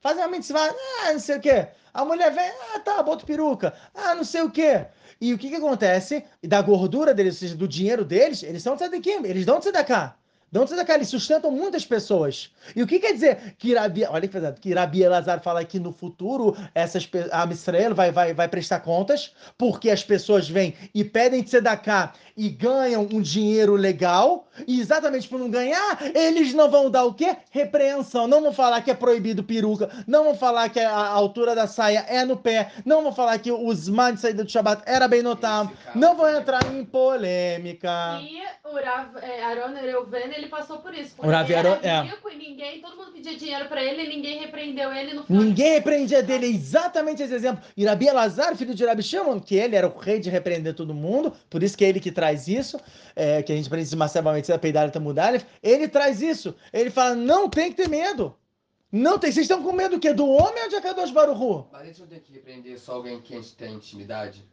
Fazem uma mitzvah, ah, não sei o quê. A mulher vem, ah, tá, bota peruca. Ah, não sei o quê. E o que que acontece? Da gordura deles, ou seja, do dinheiro deles, eles são tzadikim, eles dão tzedakah. Dão tzedakah, eles sustentam muitas pessoas. E o que quer dizer que Rabi, olha que pesado, que Rabi Elazar fala que no futuro essas, a Israel vai, vai, vai prestar contas, porque as pessoas vêm e pedem tzedakah e ganham um dinheiro legal, e exatamente por não ganhar, eles não vão dar o quê? Repreensão. Não vão falar que é proibido peruca, não vão falar que a altura da saia é no pé, não vão falar que os man de saída do Shabat era bem notado, não vão entrar em polêmica. E o Rav, é, Aaron Reuven, ele passou por isso. O Rav Aaron, é. e ninguém, todo mundo pedia dinheiro para ele e ninguém repreendeu ele no final. Ninguém repreendia dele, exatamente esse exemplo. E Rabi Elazar, filho de Rabi Shimon, que ele era o rei de repreender todo mundo, por isso que é ele que traz isso, é, que a gente aprende de Marcelo Medicina Peidalha Tamudalef, ele traz isso. Ele fala: não tem que ter medo. Não tem. Vocês estão com medo do quê? Do homem ou de Akadosh Baruhu? Mas a gente não tem que repreender só alguém que a gente tem intimidade?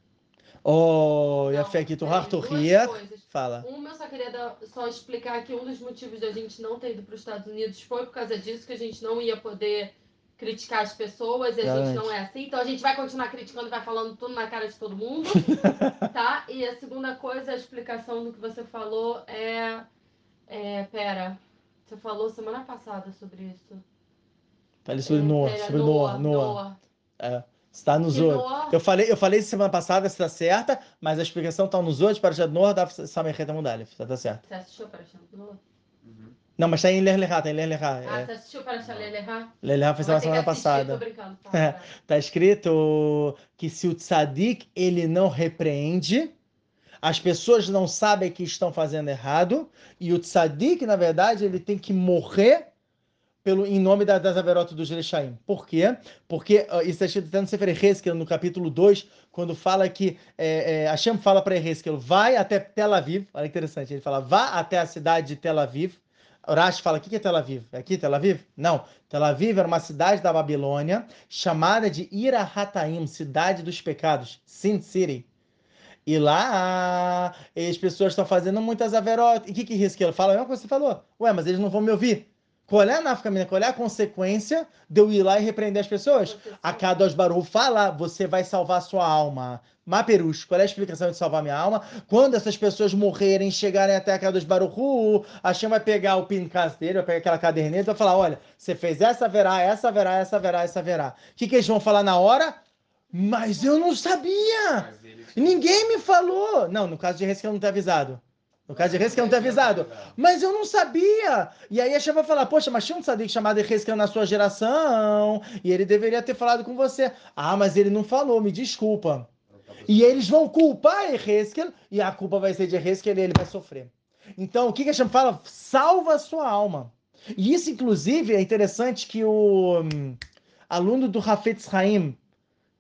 Oh, e a fé aqui, tu ria. Fala. Uma, eu só queria dar, só explicar que um dos motivos da gente não ter ido para os Estados Unidos foi por causa disso, que a gente não ia poder criticar as pessoas e a Realmente. gente não é assim. Então a gente vai continuar criticando e vai falando tudo na cara de todo mundo, tá? E a segunda coisa, a explicação do que você falou é. É, pera. Você falou semana passada sobre isso. Falei sobre é, Noah, sobre Noah. Noah. Noah. É. Está nos outros. Eu falei, eu falei semana passada se está certa, mas a explicação está nos outros para o Noah da Samerreta. Tá, tá certo. Você assistiu para o Noah? Não, mas tá em Ler Lerá, tá em Ler Lerá. Ah, é. você assistiu para achar Ler Lerá? Ler Lerá foi semana passada. Tô brincando. Tá, tá escrito que se o tzadik ele não repreende, as pessoas não sabem que estão fazendo errado, e o tzadik, na verdade, ele tem que morrer pelo, em nome da, das Averotas do Jerechaim. Por quê? Porque uh, isso é escrito até no Sefer no capítulo 2, quando fala que é, é, Hashem fala para Hezkel, vai até Tel Aviv, olha que interessante, ele fala, vá até a cidade de Tel Aviv, Urash fala, o que é Tel Aviv? É aqui Tel Aviv? Não. Tel Aviv era uma cidade da Babilônia chamada de Irahataim, cidade dos pecados, Sin City. E lá as pessoas estão fazendo muitas averotas. E o que que Risqueiro fala? É coisa que você falou. Ué, mas eles não vão me ouvir. Qual é a nafkamina? Qual é a consequência de eu ir lá e repreender as pessoas? A Kadosh Baru fala, você vai salvar sua alma. Maperus, qual é a explicação de salvar minha alma? Quando essas pessoas morrerem, chegarem até a Kadosh Baruchu, a Shem vai pegar o pincas dele, vai pegar aquela caderneta e vai falar, olha, você fez essa verá, essa verá, essa verá, essa verá. O que, que eles vão falar na hora? Mas eu não sabia! Ninguém me falou! Não, no caso de Reis que eu não ter avisado. No caso de Hezkel não ter avisado. Mas eu não sabia. E aí a Shem vai falar, poxa, mas tinha um tzadik chamado Hezkel na sua geração. E ele deveria ter falado com você. Ah, mas ele não falou, me desculpa. E eles vão culpar Hezkel. E a culpa vai ser de Hezkel e ele vai sofrer. Então, o que, a Shem fala? Salva a sua alma. E isso, inclusive, é interessante que o um, aluno do Hafetz Haim,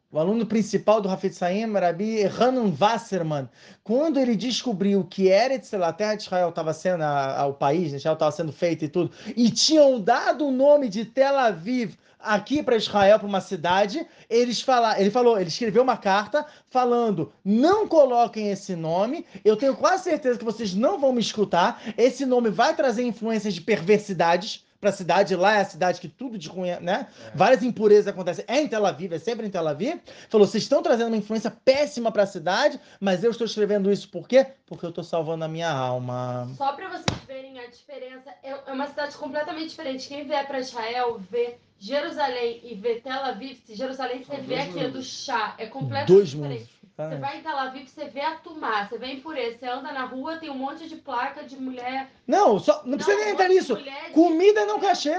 o aluno principal do Hafetz Haim, Rabi Hanan Wasserman, quando ele descobriu que Eretz, a terra de Israel estava sendo, a, a, o país de Israel estava sendo feito e tudo, e tinham dado o nome de Tel Aviv aqui para Israel, para uma cidade, eles fala, ele falou, ele escreveu uma carta falando: não coloquem esse nome, eu tenho quase certeza que vocês não vão me escutar, esse nome vai trazer influências de perversidades para a cidade, lá é a cidade que tudo de ruim, né? É. Várias impurezas acontecem. É em Tel Aviv, é sempre em Tel Aviv. Falou: vocês estão trazendo uma influência péssima para a cidade, mas eu estou escrevendo isso por quê? Porque eu estou salvando a minha alma. Só para vocês verem a diferença, é, é uma cidade completamente diferente. Quem vier para Israel vê Jerusalém e vê Tel Aviv, se Jerusalém você vê aqui do chá, é completamente dois diferente. Mundos. Você vai em Tel Aviv, você vê a Tumá, você vê impureza, você anda na rua, tem um monte de placa de mulher. Não, só, não, não precisa nem entrar nisso. Comida não cachê.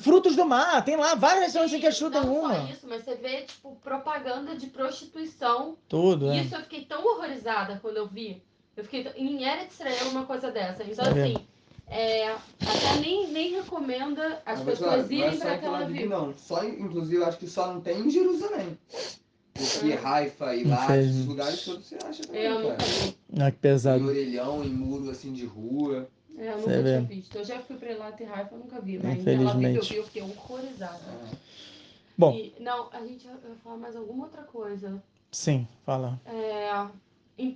Frutos do mar, tem lá várias restaurantes sem cachê nenhuma. Não só isso, mas você vê, tipo, propaganda de prostituição. Tudo, é. Isso eu fiquei tão horrorizada quando eu vi. Eu fiquei... Em Eretz Israel uma coisa dessa. Então, tá assim, é, até nem, nem recomenda as mas, pessoas claro, irem é para Tel Aviv. Não, só, inclusive, acho que só não tem em Jerusalém. Porque Raifa e lá, esses lugares todos você acha também, vi. Ah, que pesado. Em orelhão, em muro assim de rua. É, eu nunca você tinha vê. visto. Eu já fui pra lá ter Raifa, eu nunca vi. Mas Infelizmente. Ela eu vi, eu fiquei horrorizada. Ah. Bom. E, não, a gente vai falar mais alguma outra coisa. Sim, fala. É,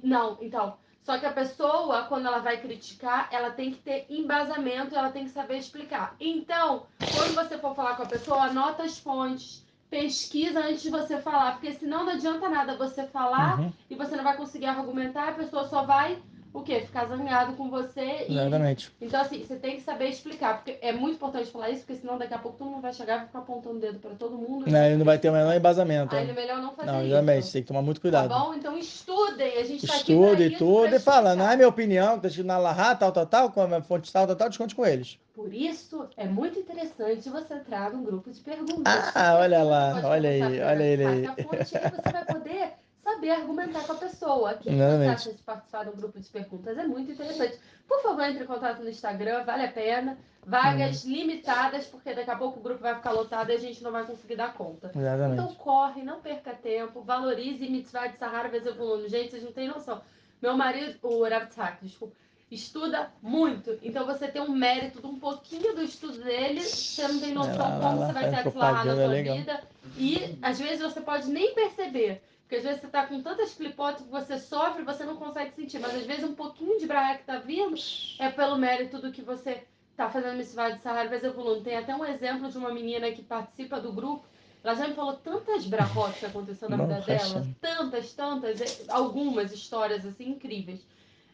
não, então. Só que a pessoa, quando ela vai criticar, ela tem que ter embasamento, ela tem que saber explicar. Então, quando você for falar com a pessoa, anota as fontes pesquisa antes de você falar, porque senão não adianta nada você falar uhum. e você não vai conseguir argumentar, a pessoa só vai o quê? Ficar zangado com você. E... Exatamente. Então, assim, você tem que saber explicar, porque é muito importante falar isso, porque senão daqui a pouco todo mundo vai chegar e vai ficar apontando o dedo para todo mundo. Não, ele não vai ter o menor embasamento. Aí é melhor não fazer não, isso. Exatamente, tem que tomar muito cuidado. Tá bom? Então estudem, a gente tá Estude aqui tudo e fala, não é minha opinião, tá escrito na Lahá, tal, tal, tal, com a fonte tal, tal, tal, desconte com eles. Por isso, é muito interessante você entrar num grupo de perguntas. Ah, olha lá, olha aí, olha ele aí. Fonte aí você vai poder saber argumentar com a pessoa. Quem você acha de participar de um grupo de perguntas é muito interessante. Por favor, entre em contato no Instagram, vale a pena. Vagas hum. limitadas, porque daqui a pouco o grupo vai ficar lotado e a gente não vai conseguir dar conta. Exatamente. Então corre, não perca tempo, valorize mitzvah de Sahara volume. Gente, vocês não têm noção. Meu marido, o Rav desculpa, estuda muito. Então você tem um mérito de um pouquinho do estudo dele, você não tem noção lá, como lá, você vai ter atzlahá na sua vida. E às vezes você pode nem perceber. Porque às vezes você tá com tantas clipotes que você sofre, você não consegue sentir. Mas às vezes um pouquinho de braia que tá vindo é pelo mérito do que você tá fazendo Mitzvah de Sahara Vezevulun. Tem até um exemplo de uma menina que participa do grupo. Ela já me falou tantas brahotes que aconteceu na vida dela. Tantas, tantas. Algumas histórias assim incríveis.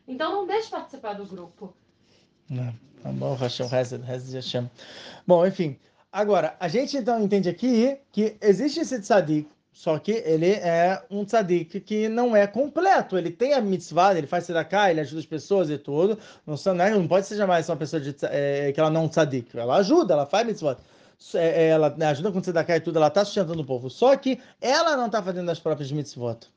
Então não deixe participar do grupo. Não, tá bom, Hashem, Hashem. Bom, enfim. Agora, a gente então entende aqui que existe esse tzadik só que ele é um tzadik que não é completo. Ele tem a mitzvah, ele faz tzedakah, ele ajuda as pessoas e tudo. Não, né, não pode ser mais uma pessoa de, é, que ela não é tzadik. Ela ajuda, ela faz mitzvah. É, é, ela ajuda com tzedakah e tudo, ela está sustentando o povo. Só que ela não está fazendo as próprias mitzvot.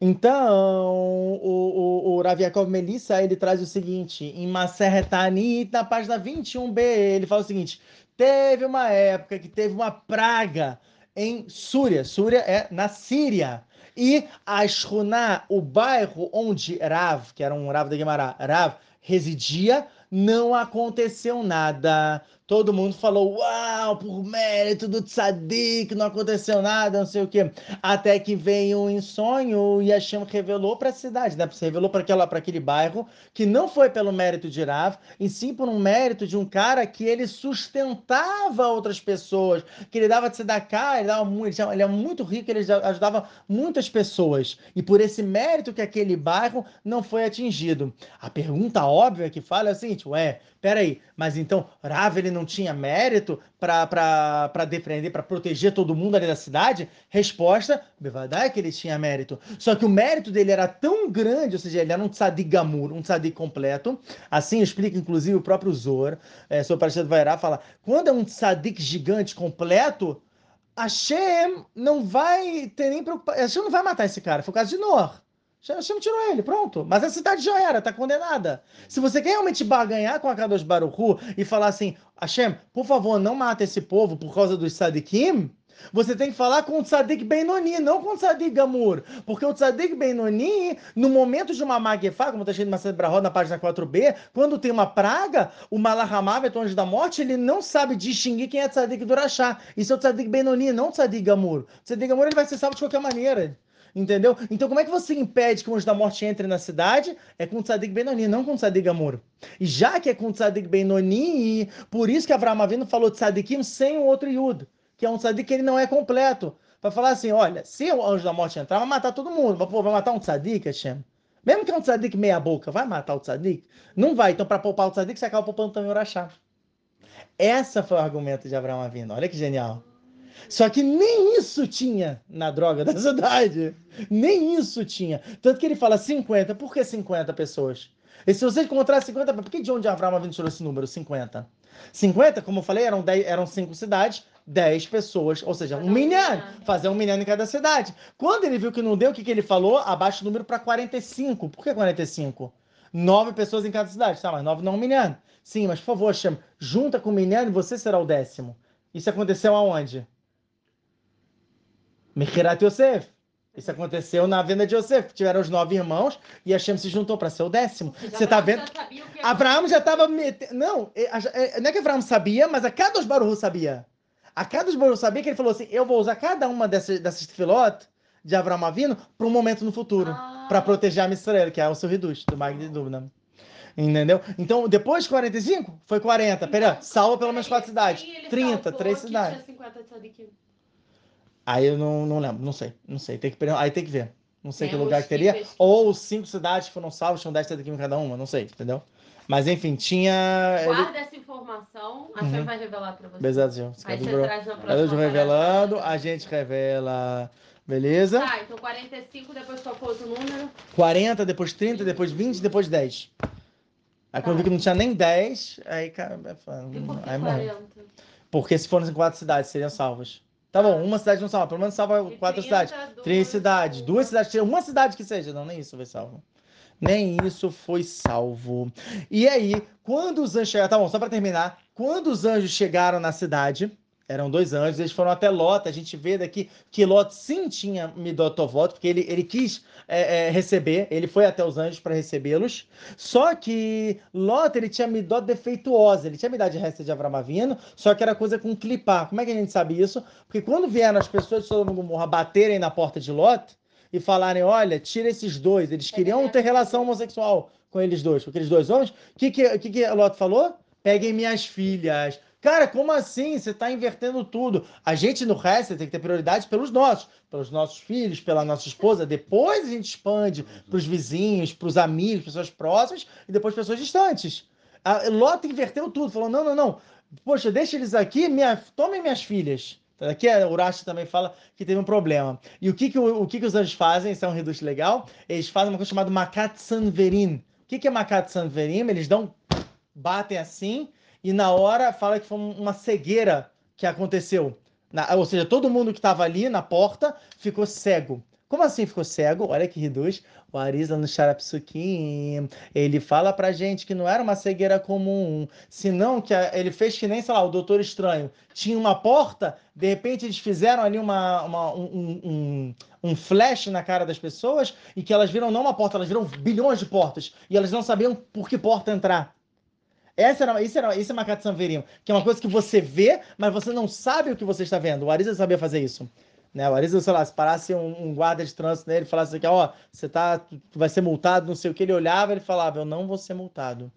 Então, o, o, o Rav Yaakov Melissa, ele traz o seguinte, em Maserhetani, na página 21b, ele fala o seguinte, teve uma época que teve uma praga em Súria, Súria é na Síria, e a Shruná, o bairro onde Rav, que era um Rav da Guimarães, Rav, residia, não aconteceu nada. Todo mundo falou, uau, por mérito do tzadik, não aconteceu nada, não sei o quê. Até que veio um sonho e Hashem revelou para a cidade, né? Revelou para aquele bairro, que não foi pelo mérito de Rav, e sim por um mérito de um cara que ele sustentava outras pessoas, que ele dava tzedakah, ele, dava muito, ele era muito rico, ele ajudava muitas pessoas. E por esse mérito que aquele bairro não foi atingido. A pergunta óbvia que fala é a seguinte, ué, peraí, mas então Rav ele não tinha mérito para defender, para proteger todo mundo ali da cidade? Resposta, é que ele tinha mérito. Só que o mérito dele era tão grande, ou seja, ele era um tzadik gamur, um tzadik completo. Assim explica, inclusive, o próprio Zor, é, sobre a do Vairá, fala, quando é um tzadik gigante completo, Hashem não vai ter nem preocupação. Hashem não vai matar esse cara. Foi o caso de Noor. Hashem tirou ele, pronto. Mas a cidade já era, tá condenada. Se você quer realmente barganhar com a Kadosh Baruchu e falar assim, Hashem, por favor, não mata esse povo por causa dos Sadikim, você tem que falar com o Tzadik Benoni, não com o Tzadik Gamur. Porque o Tzadik Benoni, no momento de uma Magefá, como está escrito Macedo Brahó, na página 4b, quando tem uma praga, o Malahamavet, o anjo da morte, ele não sabe distinguir quem é Tzadik Durachá. Isso é o Tzadik Benoni, não o Tzadik Gamur. O Tzadik Gamur ele vai ser salvo de qualquer maneira. Entendeu? Então, como é que você impede que o anjo da morte entre na cidade? É com o Tzadik Benoni, não com o Tzadik Amor. E já que é com o Tzadik Benoni, por isso que Avraham Avinu falou Tzadikim sem o outro Yud, que é um Tzadik que ele não é completo. Para falar assim, olha, se o anjo da morte entrar, vai matar todo mundo. Mas, pô, vai matar um Tzadik, Hashem? Mesmo que é um Tzadik meia boca, vai matar o Tzadik? Não vai. Então, para poupar o Tzadik, você acaba poupando também o Urachá. Essa foi o argumento de Abraão Avino. Olha que genial. Só que nem isso tinha na droga da cidade. Nem isso tinha. Tanto que ele fala 50. Por que 50 pessoas? E se você encontrar 50, por que de onde Abraão Avinu tirou esse número? 50. 50, como eu falei, eram, 10, eram 5 cidades, 10 pessoas, ou seja, um minyan. Fazer um minyan em cada cidade. Quando ele viu que não deu, o que, que ele falou? Abaixa o número para 45. Por que 45? 9 pessoas em cada cidade. Tá, mas 9 não é um minyan. Sim, mas por favor, chama, junta com o minyan e você será o décimo. Isso aconteceu aonde? Mechirat Yosef. Isso aconteceu na venda de Yosef. Tiveram os nove irmãos e Hashem se juntou para ser o décimo. Você está vendo? Já Abraão já estava metendo. Não, é, é, não é que Abraão sabia, mas a cada dos Baruch sabia. A cada dos Baruch sabia que ele falou assim: eu vou usar cada uma dessas, dessas tefilot de Abraão Avino para um momento no futuro. Ah. Para proteger a Misrael, que é o seu reduz, do Mag de Dúvida. Entendeu? Então, depois de 45, foi 40. Pera, então, salva pelo menos quatro cidades. 30, três cidades. 50 Aí eu não, não lembro, não sei, não sei. Tem que, aí tem que ver. Não sei que lugar que teria. Ou cinco cidades que foram salvas, tinham 10 em cada uma, não sei, entendeu? Mas enfim, tinha. Guarda essa informação, a gente uhum. vai revelar pra você. Exato, Aí você traz na próxima. revelando, a gente revela. Beleza? Tá, então 45, depois qual foi outro número? 40, depois 30, depois 20, depois 10. Aí tá. quando eu vi que não tinha nem 10, aí, cara, aí morreu. Porque se fossem quatro cidades, seriam salvas. Tá bom, uma cidade não salva, pelo menos salva e quatro 30, cidades. Três cidades, duas cidades, uma cidade que seja. Não, nem isso foi salvo. Nem isso foi salvo. E aí, quando os anjos chegaram, tá bom, só para terminar, quando os anjos chegaram na cidade, eram dois anjos, eles foram até Lot. A gente vê daqui que Lot sim tinha Midotovot, porque ele, ele quis é, é, receber, ele foi até os anjos para recebê-los. Só que Lot ele tinha Midot defeituosa, ele tinha de resta de Avramavino, só que era coisa com clipar. Como é que a gente sabe isso? Porque quando vieram as pessoas de Sodoma Gomorra baterem na porta de Lot e falarem: olha, tira esses dois, eles queriam ter relação homossexual com eles dois, com aqueles dois homens, o que, que, que, que Lot falou? Peguem minhas filhas Cara, como assim? Você está invertendo tudo. A gente no resto tem que ter prioridade pelos nossos, pelos nossos filhos, pela nossa esposa. Depois a gente expande para os vizinhos, para os amigos, pessoas próximas e depois pessoas distantes. A Lota inverteu tudo, falou: não, não, não. Poxa, deixa eles aqui, minha... tomem minhas filhas. Aqui a Urashi também fala que teve um problema. E o que, que, o, o que, que os anjos fazem? Isso é um reduto legal. Eles fazem uma coisa chamada Makat Sanverin. O que, que é Makat Sanverin? Eles dão, batem assim e na hora fala que foi uma cegueira que aconteceu. Na, ou seja, todo mundo que estava ali na porta ficou cego. Como assim ficou cego? Olha que reduz. O Arizla no Sharapsukim, ele fala pra gente que não era uma cegueira comum, senão que a- ele fez que nem, sei lá, o Doutor Estranho. Tinha uma porta, de repente eles fizeram ali uma, uma- um, um- um- um flash na cara das pessoas e que elas viram não uma porta, elas viram bilhões de portas e elas não sabiam por que porta entrar. Essa era, isso, era, isso é Makat Sanverim, que é uma coisa que você vê, mas você não sabe o que você está vendo. O Arisa sabia fazer isso. Né? O Arisa, sei lá, se parasse um, um guarda de trânsito nele e falasse aqui, ó, você tá, vai ser multado, não sei o que, ele olhava, ele falava, eu não vou ser multado.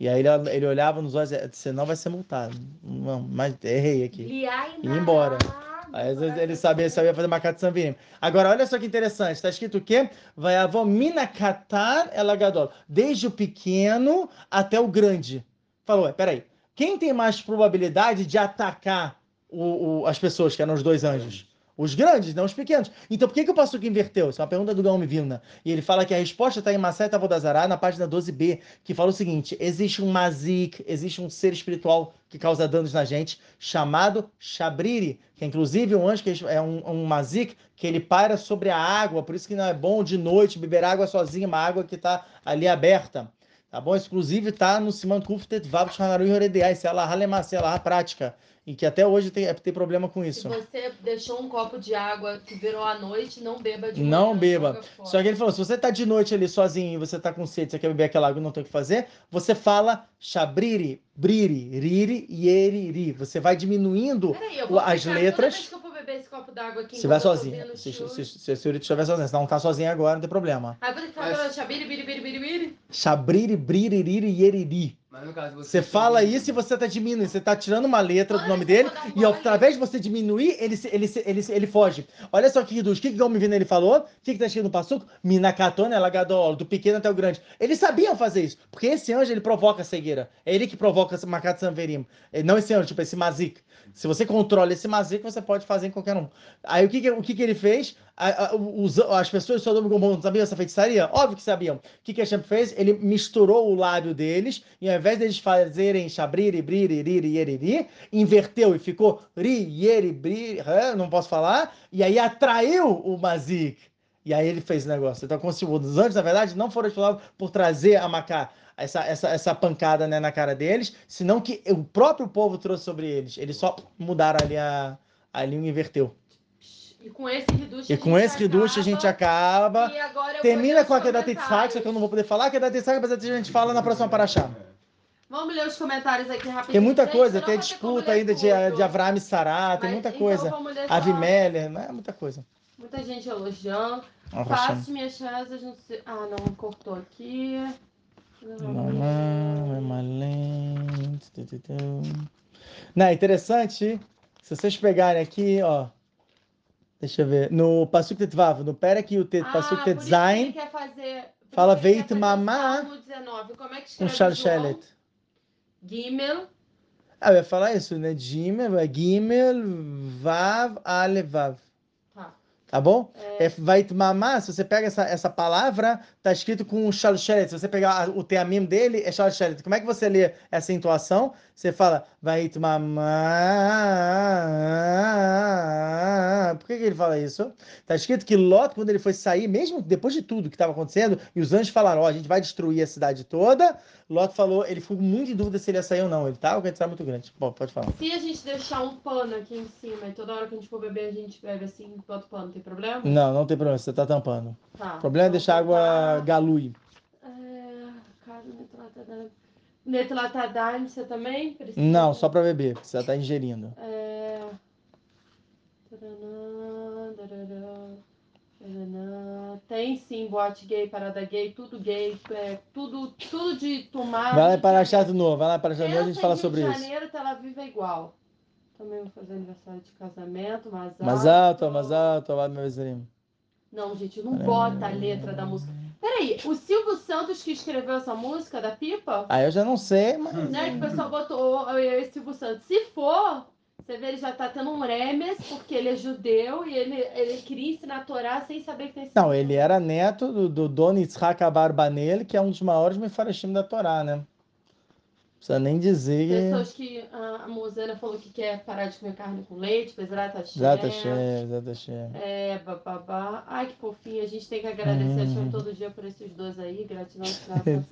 E aí ele, ele olhava nos olhos, você não vai ser multado. Não, mas errei aqui. E embora. Aí, às vezes ele sabia, sabia fazer Makat Sanverim. Agora, olha só que interessante, está escrito o quê? Vai avó mina katar elagadol. Desde o pequeno até o grande. Falou, peraí. Quem tem mais probabilidade de atacar o- o- as pessoas, que eram os dois anjos? Os grandes, não os pequenos. Então por que, que o Passuco inverteu? Isso é uma pergunta do Gaon Vilna. E ele fala que a resposta está em Maceta Vodazará, na página 12b, que fala o seguinte: existe um mazik, existe um ser espiritual que causa danos na gente, chamado Shabriri, que é inclusive um anjo que é um, um mazik que ele paira sobre a água, por isso que não é bom de noite beber água sozinho, uma água que está ali aberta. Tá bom? Inclusive está no Siman Kuftet Vav Shanaru Yoredei, isso é a Halemase, é prática. E que até hoje tem, tem problema com Se isso. você deixou um copo de água que virou à noite, não beba de Não manhã, beba. Só que ele falou: se você tá de noite ali sozinho e você tá com sede, você quer beber aquela água e não tem o que fazer, você fala shabriri, briri, riri, yeriri. Você vai diminuindo. Peraí, eu vou as letras- Toda vez que eu for beber esse copo d'água aqui, Se vai vendo Se, se, se, se a senhorita estiver sozinha, se não tá sozinha agora, não tem problema. Aí ficar Mas- falando biri, biri, biri, biri. Shabriri, briri, riri, yeriri. Mas no caso, você. Você fala isso e você tá diminuindo, você tá tirando uma letra do Olha, nome eu dele e através de você diminuir, ele, se- ele, se- ele, ele foge. Olha só que. O que que Gomes ele falou? O que que tá escrito no passuco? Minakatona lagadol, do pequeno até o grande. Eles sabiam fazer isso, porque esse anjo ele provoca a cegueira. É ele que provoca esse Makat Sanverim. É, Não esse anjo, tipo esse Mazik. Se você controla esse Mazik, você pode fazer em qualquer um. Aí o que que, o que, que ele fez? A- a- os- as pessoas de Sodoma e Gomorra não sabiam essa feitiçaria? Óbvio que sabiam. O que, que Hashem fez? Ele misturou o lábio deles e ao invés deles fazerem shabriri, briri, riri, yeriri, inverteu e ficou ri, yeri, briri, não posso falar, e aí atraiu o Mazik. E aí ele fez o negócio. Então, como se os anjos, na verdade, não foram responsáveis por trazer a Macá, essa, essa, essa pancada né, na cara deles, senão que o próprio povo trouxe sobre eles. Eles só mudaram ali a, a linha e inverteu. E com esse reduche E com esse reduche a gente acaba. E agora Termina com a Kedat Yitzhak, só que eu não vou poder falar. Kedat Yitzhak, mas a gente fala na próxima paraxá. Vamos ler os comentários aqui rapidinho. Tem muita coisa, não tem disputa ainda de, de Avraham e Sará, tem muita então coisa. vamos ler só Avimélia, não é muita coisa. Muita gente elogiando. Faço minhas rezas no... se- Ah, não, cortou aqui. Não, é interessante, se vocês pegarem aqui, ó, deixa eu ver, no Pasuk Tetvav, no Perek e o Tet, Ah, Pasuk Tetzain, quer fazer... por fala, "Veit mamá", Salmo 19. Como é que escreve? Gimel. Ah, eu ia falar isso, né? Gimel, é Gimel, Vav, Ale, Vav. Tá. Bom? É, É vai mamar, se você pega essa, essa palavra, tá escrito com shalshelet. Se você pegar o teamim dele, é shalshelet. Como é que você lê essa intuação? Você fala, vai mamar. Por que, que ele fala isso? Tá escrito que Lot, quando ele foi sair, mesmo depois de tudo que estava acontecendo, e os anjos falaram, ó, a gente vai destruir a cidade toda, Lot falou, ele ficou muito em dúvida se ele ia sair ou não. Ele tá, o que muito grande. Bom, pode falar. Se a gente deixar um pano aqui em cima e toda hora que a gente for beber, a gente bebe assim, bota o pano, tem problema? Não, não tem problema, você tá tampando. Tá. O problema é Então, deixar a água tá. galui. É, cara, Netlatadaim. Netlatadaim, você também? Precisa? Não, só pra beber, porque você tá ingerindo. É... Tem sim, boate gay, parada gay, tudo gay, é, tudo, tudo de tomar. Vai lá para achar de novo, vai lá para novo, a gente fala em sobre isso. de Janeiro, Tel Aviv é igual. Também vou fazer aniversário de casamento, mas Mais alto, mais alto, amado meu vizinho. Não, gente, não bota a letra da música. Peraí, o Silvio Santos que escreveu essa música da pipa? Ah, eu já não sei, mas. Né? Que o pessoal botou esse Silvio Santos. Se for, você vê, ele já tá tendo um remes, porque ele é judeu e ele, ele queria ensinar a Torá sem saber que tem Não, ele era neto do, do Dono Yitzhak Abarbanel, que é um dos maiores mefarashim da Torá, né? Precisa nem dizer. Pessoas que a, a Mozana falou que quer parar de comer carne com leite, tá exato, chefe. É, É, bababá. Ai, que fofinho. A gente tem que agradecer a Hum. Chama todo dia por esses dois aí. Gratidão.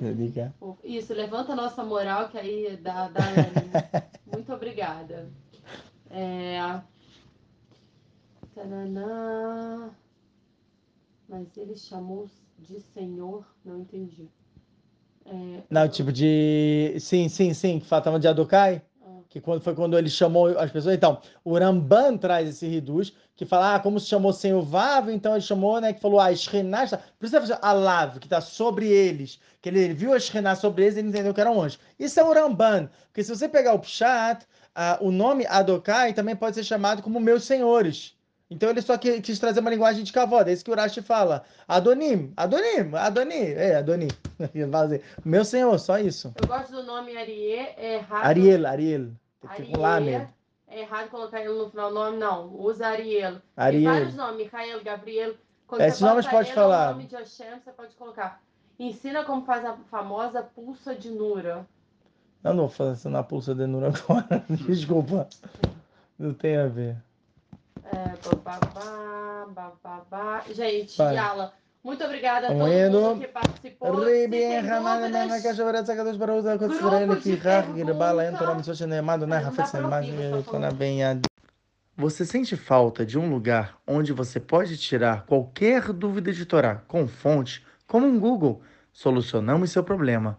Liga. Fofo. Isso, levanta a nossa moral, que aí dá, dá. Muito obrigada. É... Tananã. Mas ele chamou de senhor? Não entendi. É... Não, tipo de. Sim, sim, sim, que faltava de Adokai. Ah. Que quando, foi quando ele chamou as pessoas. Então, o Ramban traz esse reduz, que fala, ah, como se chamou sem o Vav, então ele chamou, né, que falou, ah, Shrená, está- por isso fala Alav, que está sobre eles, que ele, viu a Shrená sobre eles e ele entendeu que era um anjo. Isso é o Ramban, porque se você pegar o Pshat, ah, o nome Adokai também pode ser chamado como meus senhores. Então ele só quis trazer uma linguagem de kavod, é isso que o Rashi fala. Adonim, Adonim, Adonim, é, Adonim. Assim, meu senhor, só isso. Eu gosto do nome Ariel, é errado. Ariel, Ariel. Tem com Ariel. Lamed. É errado colocar ele no final do nome, não. Usa Ariel. Tem Ariel. vários nomes, Michael, Gabriel. Quando Esses nomes pode ele falar. o nome de Hashem, você pode colocar. Ensina como faz a famosa pulsa de Nura. Eu não vou fazer na pulsa de Nura agora. Desculpa. Não tem a ver. É, bababá, bababá. Gente, Vai. Yala, muito obrigada a todo mundo que participou. Israel. Entora, Tona, falando. Benhad. Você sente falta de um lugar onde você pode tirar qualquer dúvida de Torá com fonte, como um Google? Solucionamos seu problema.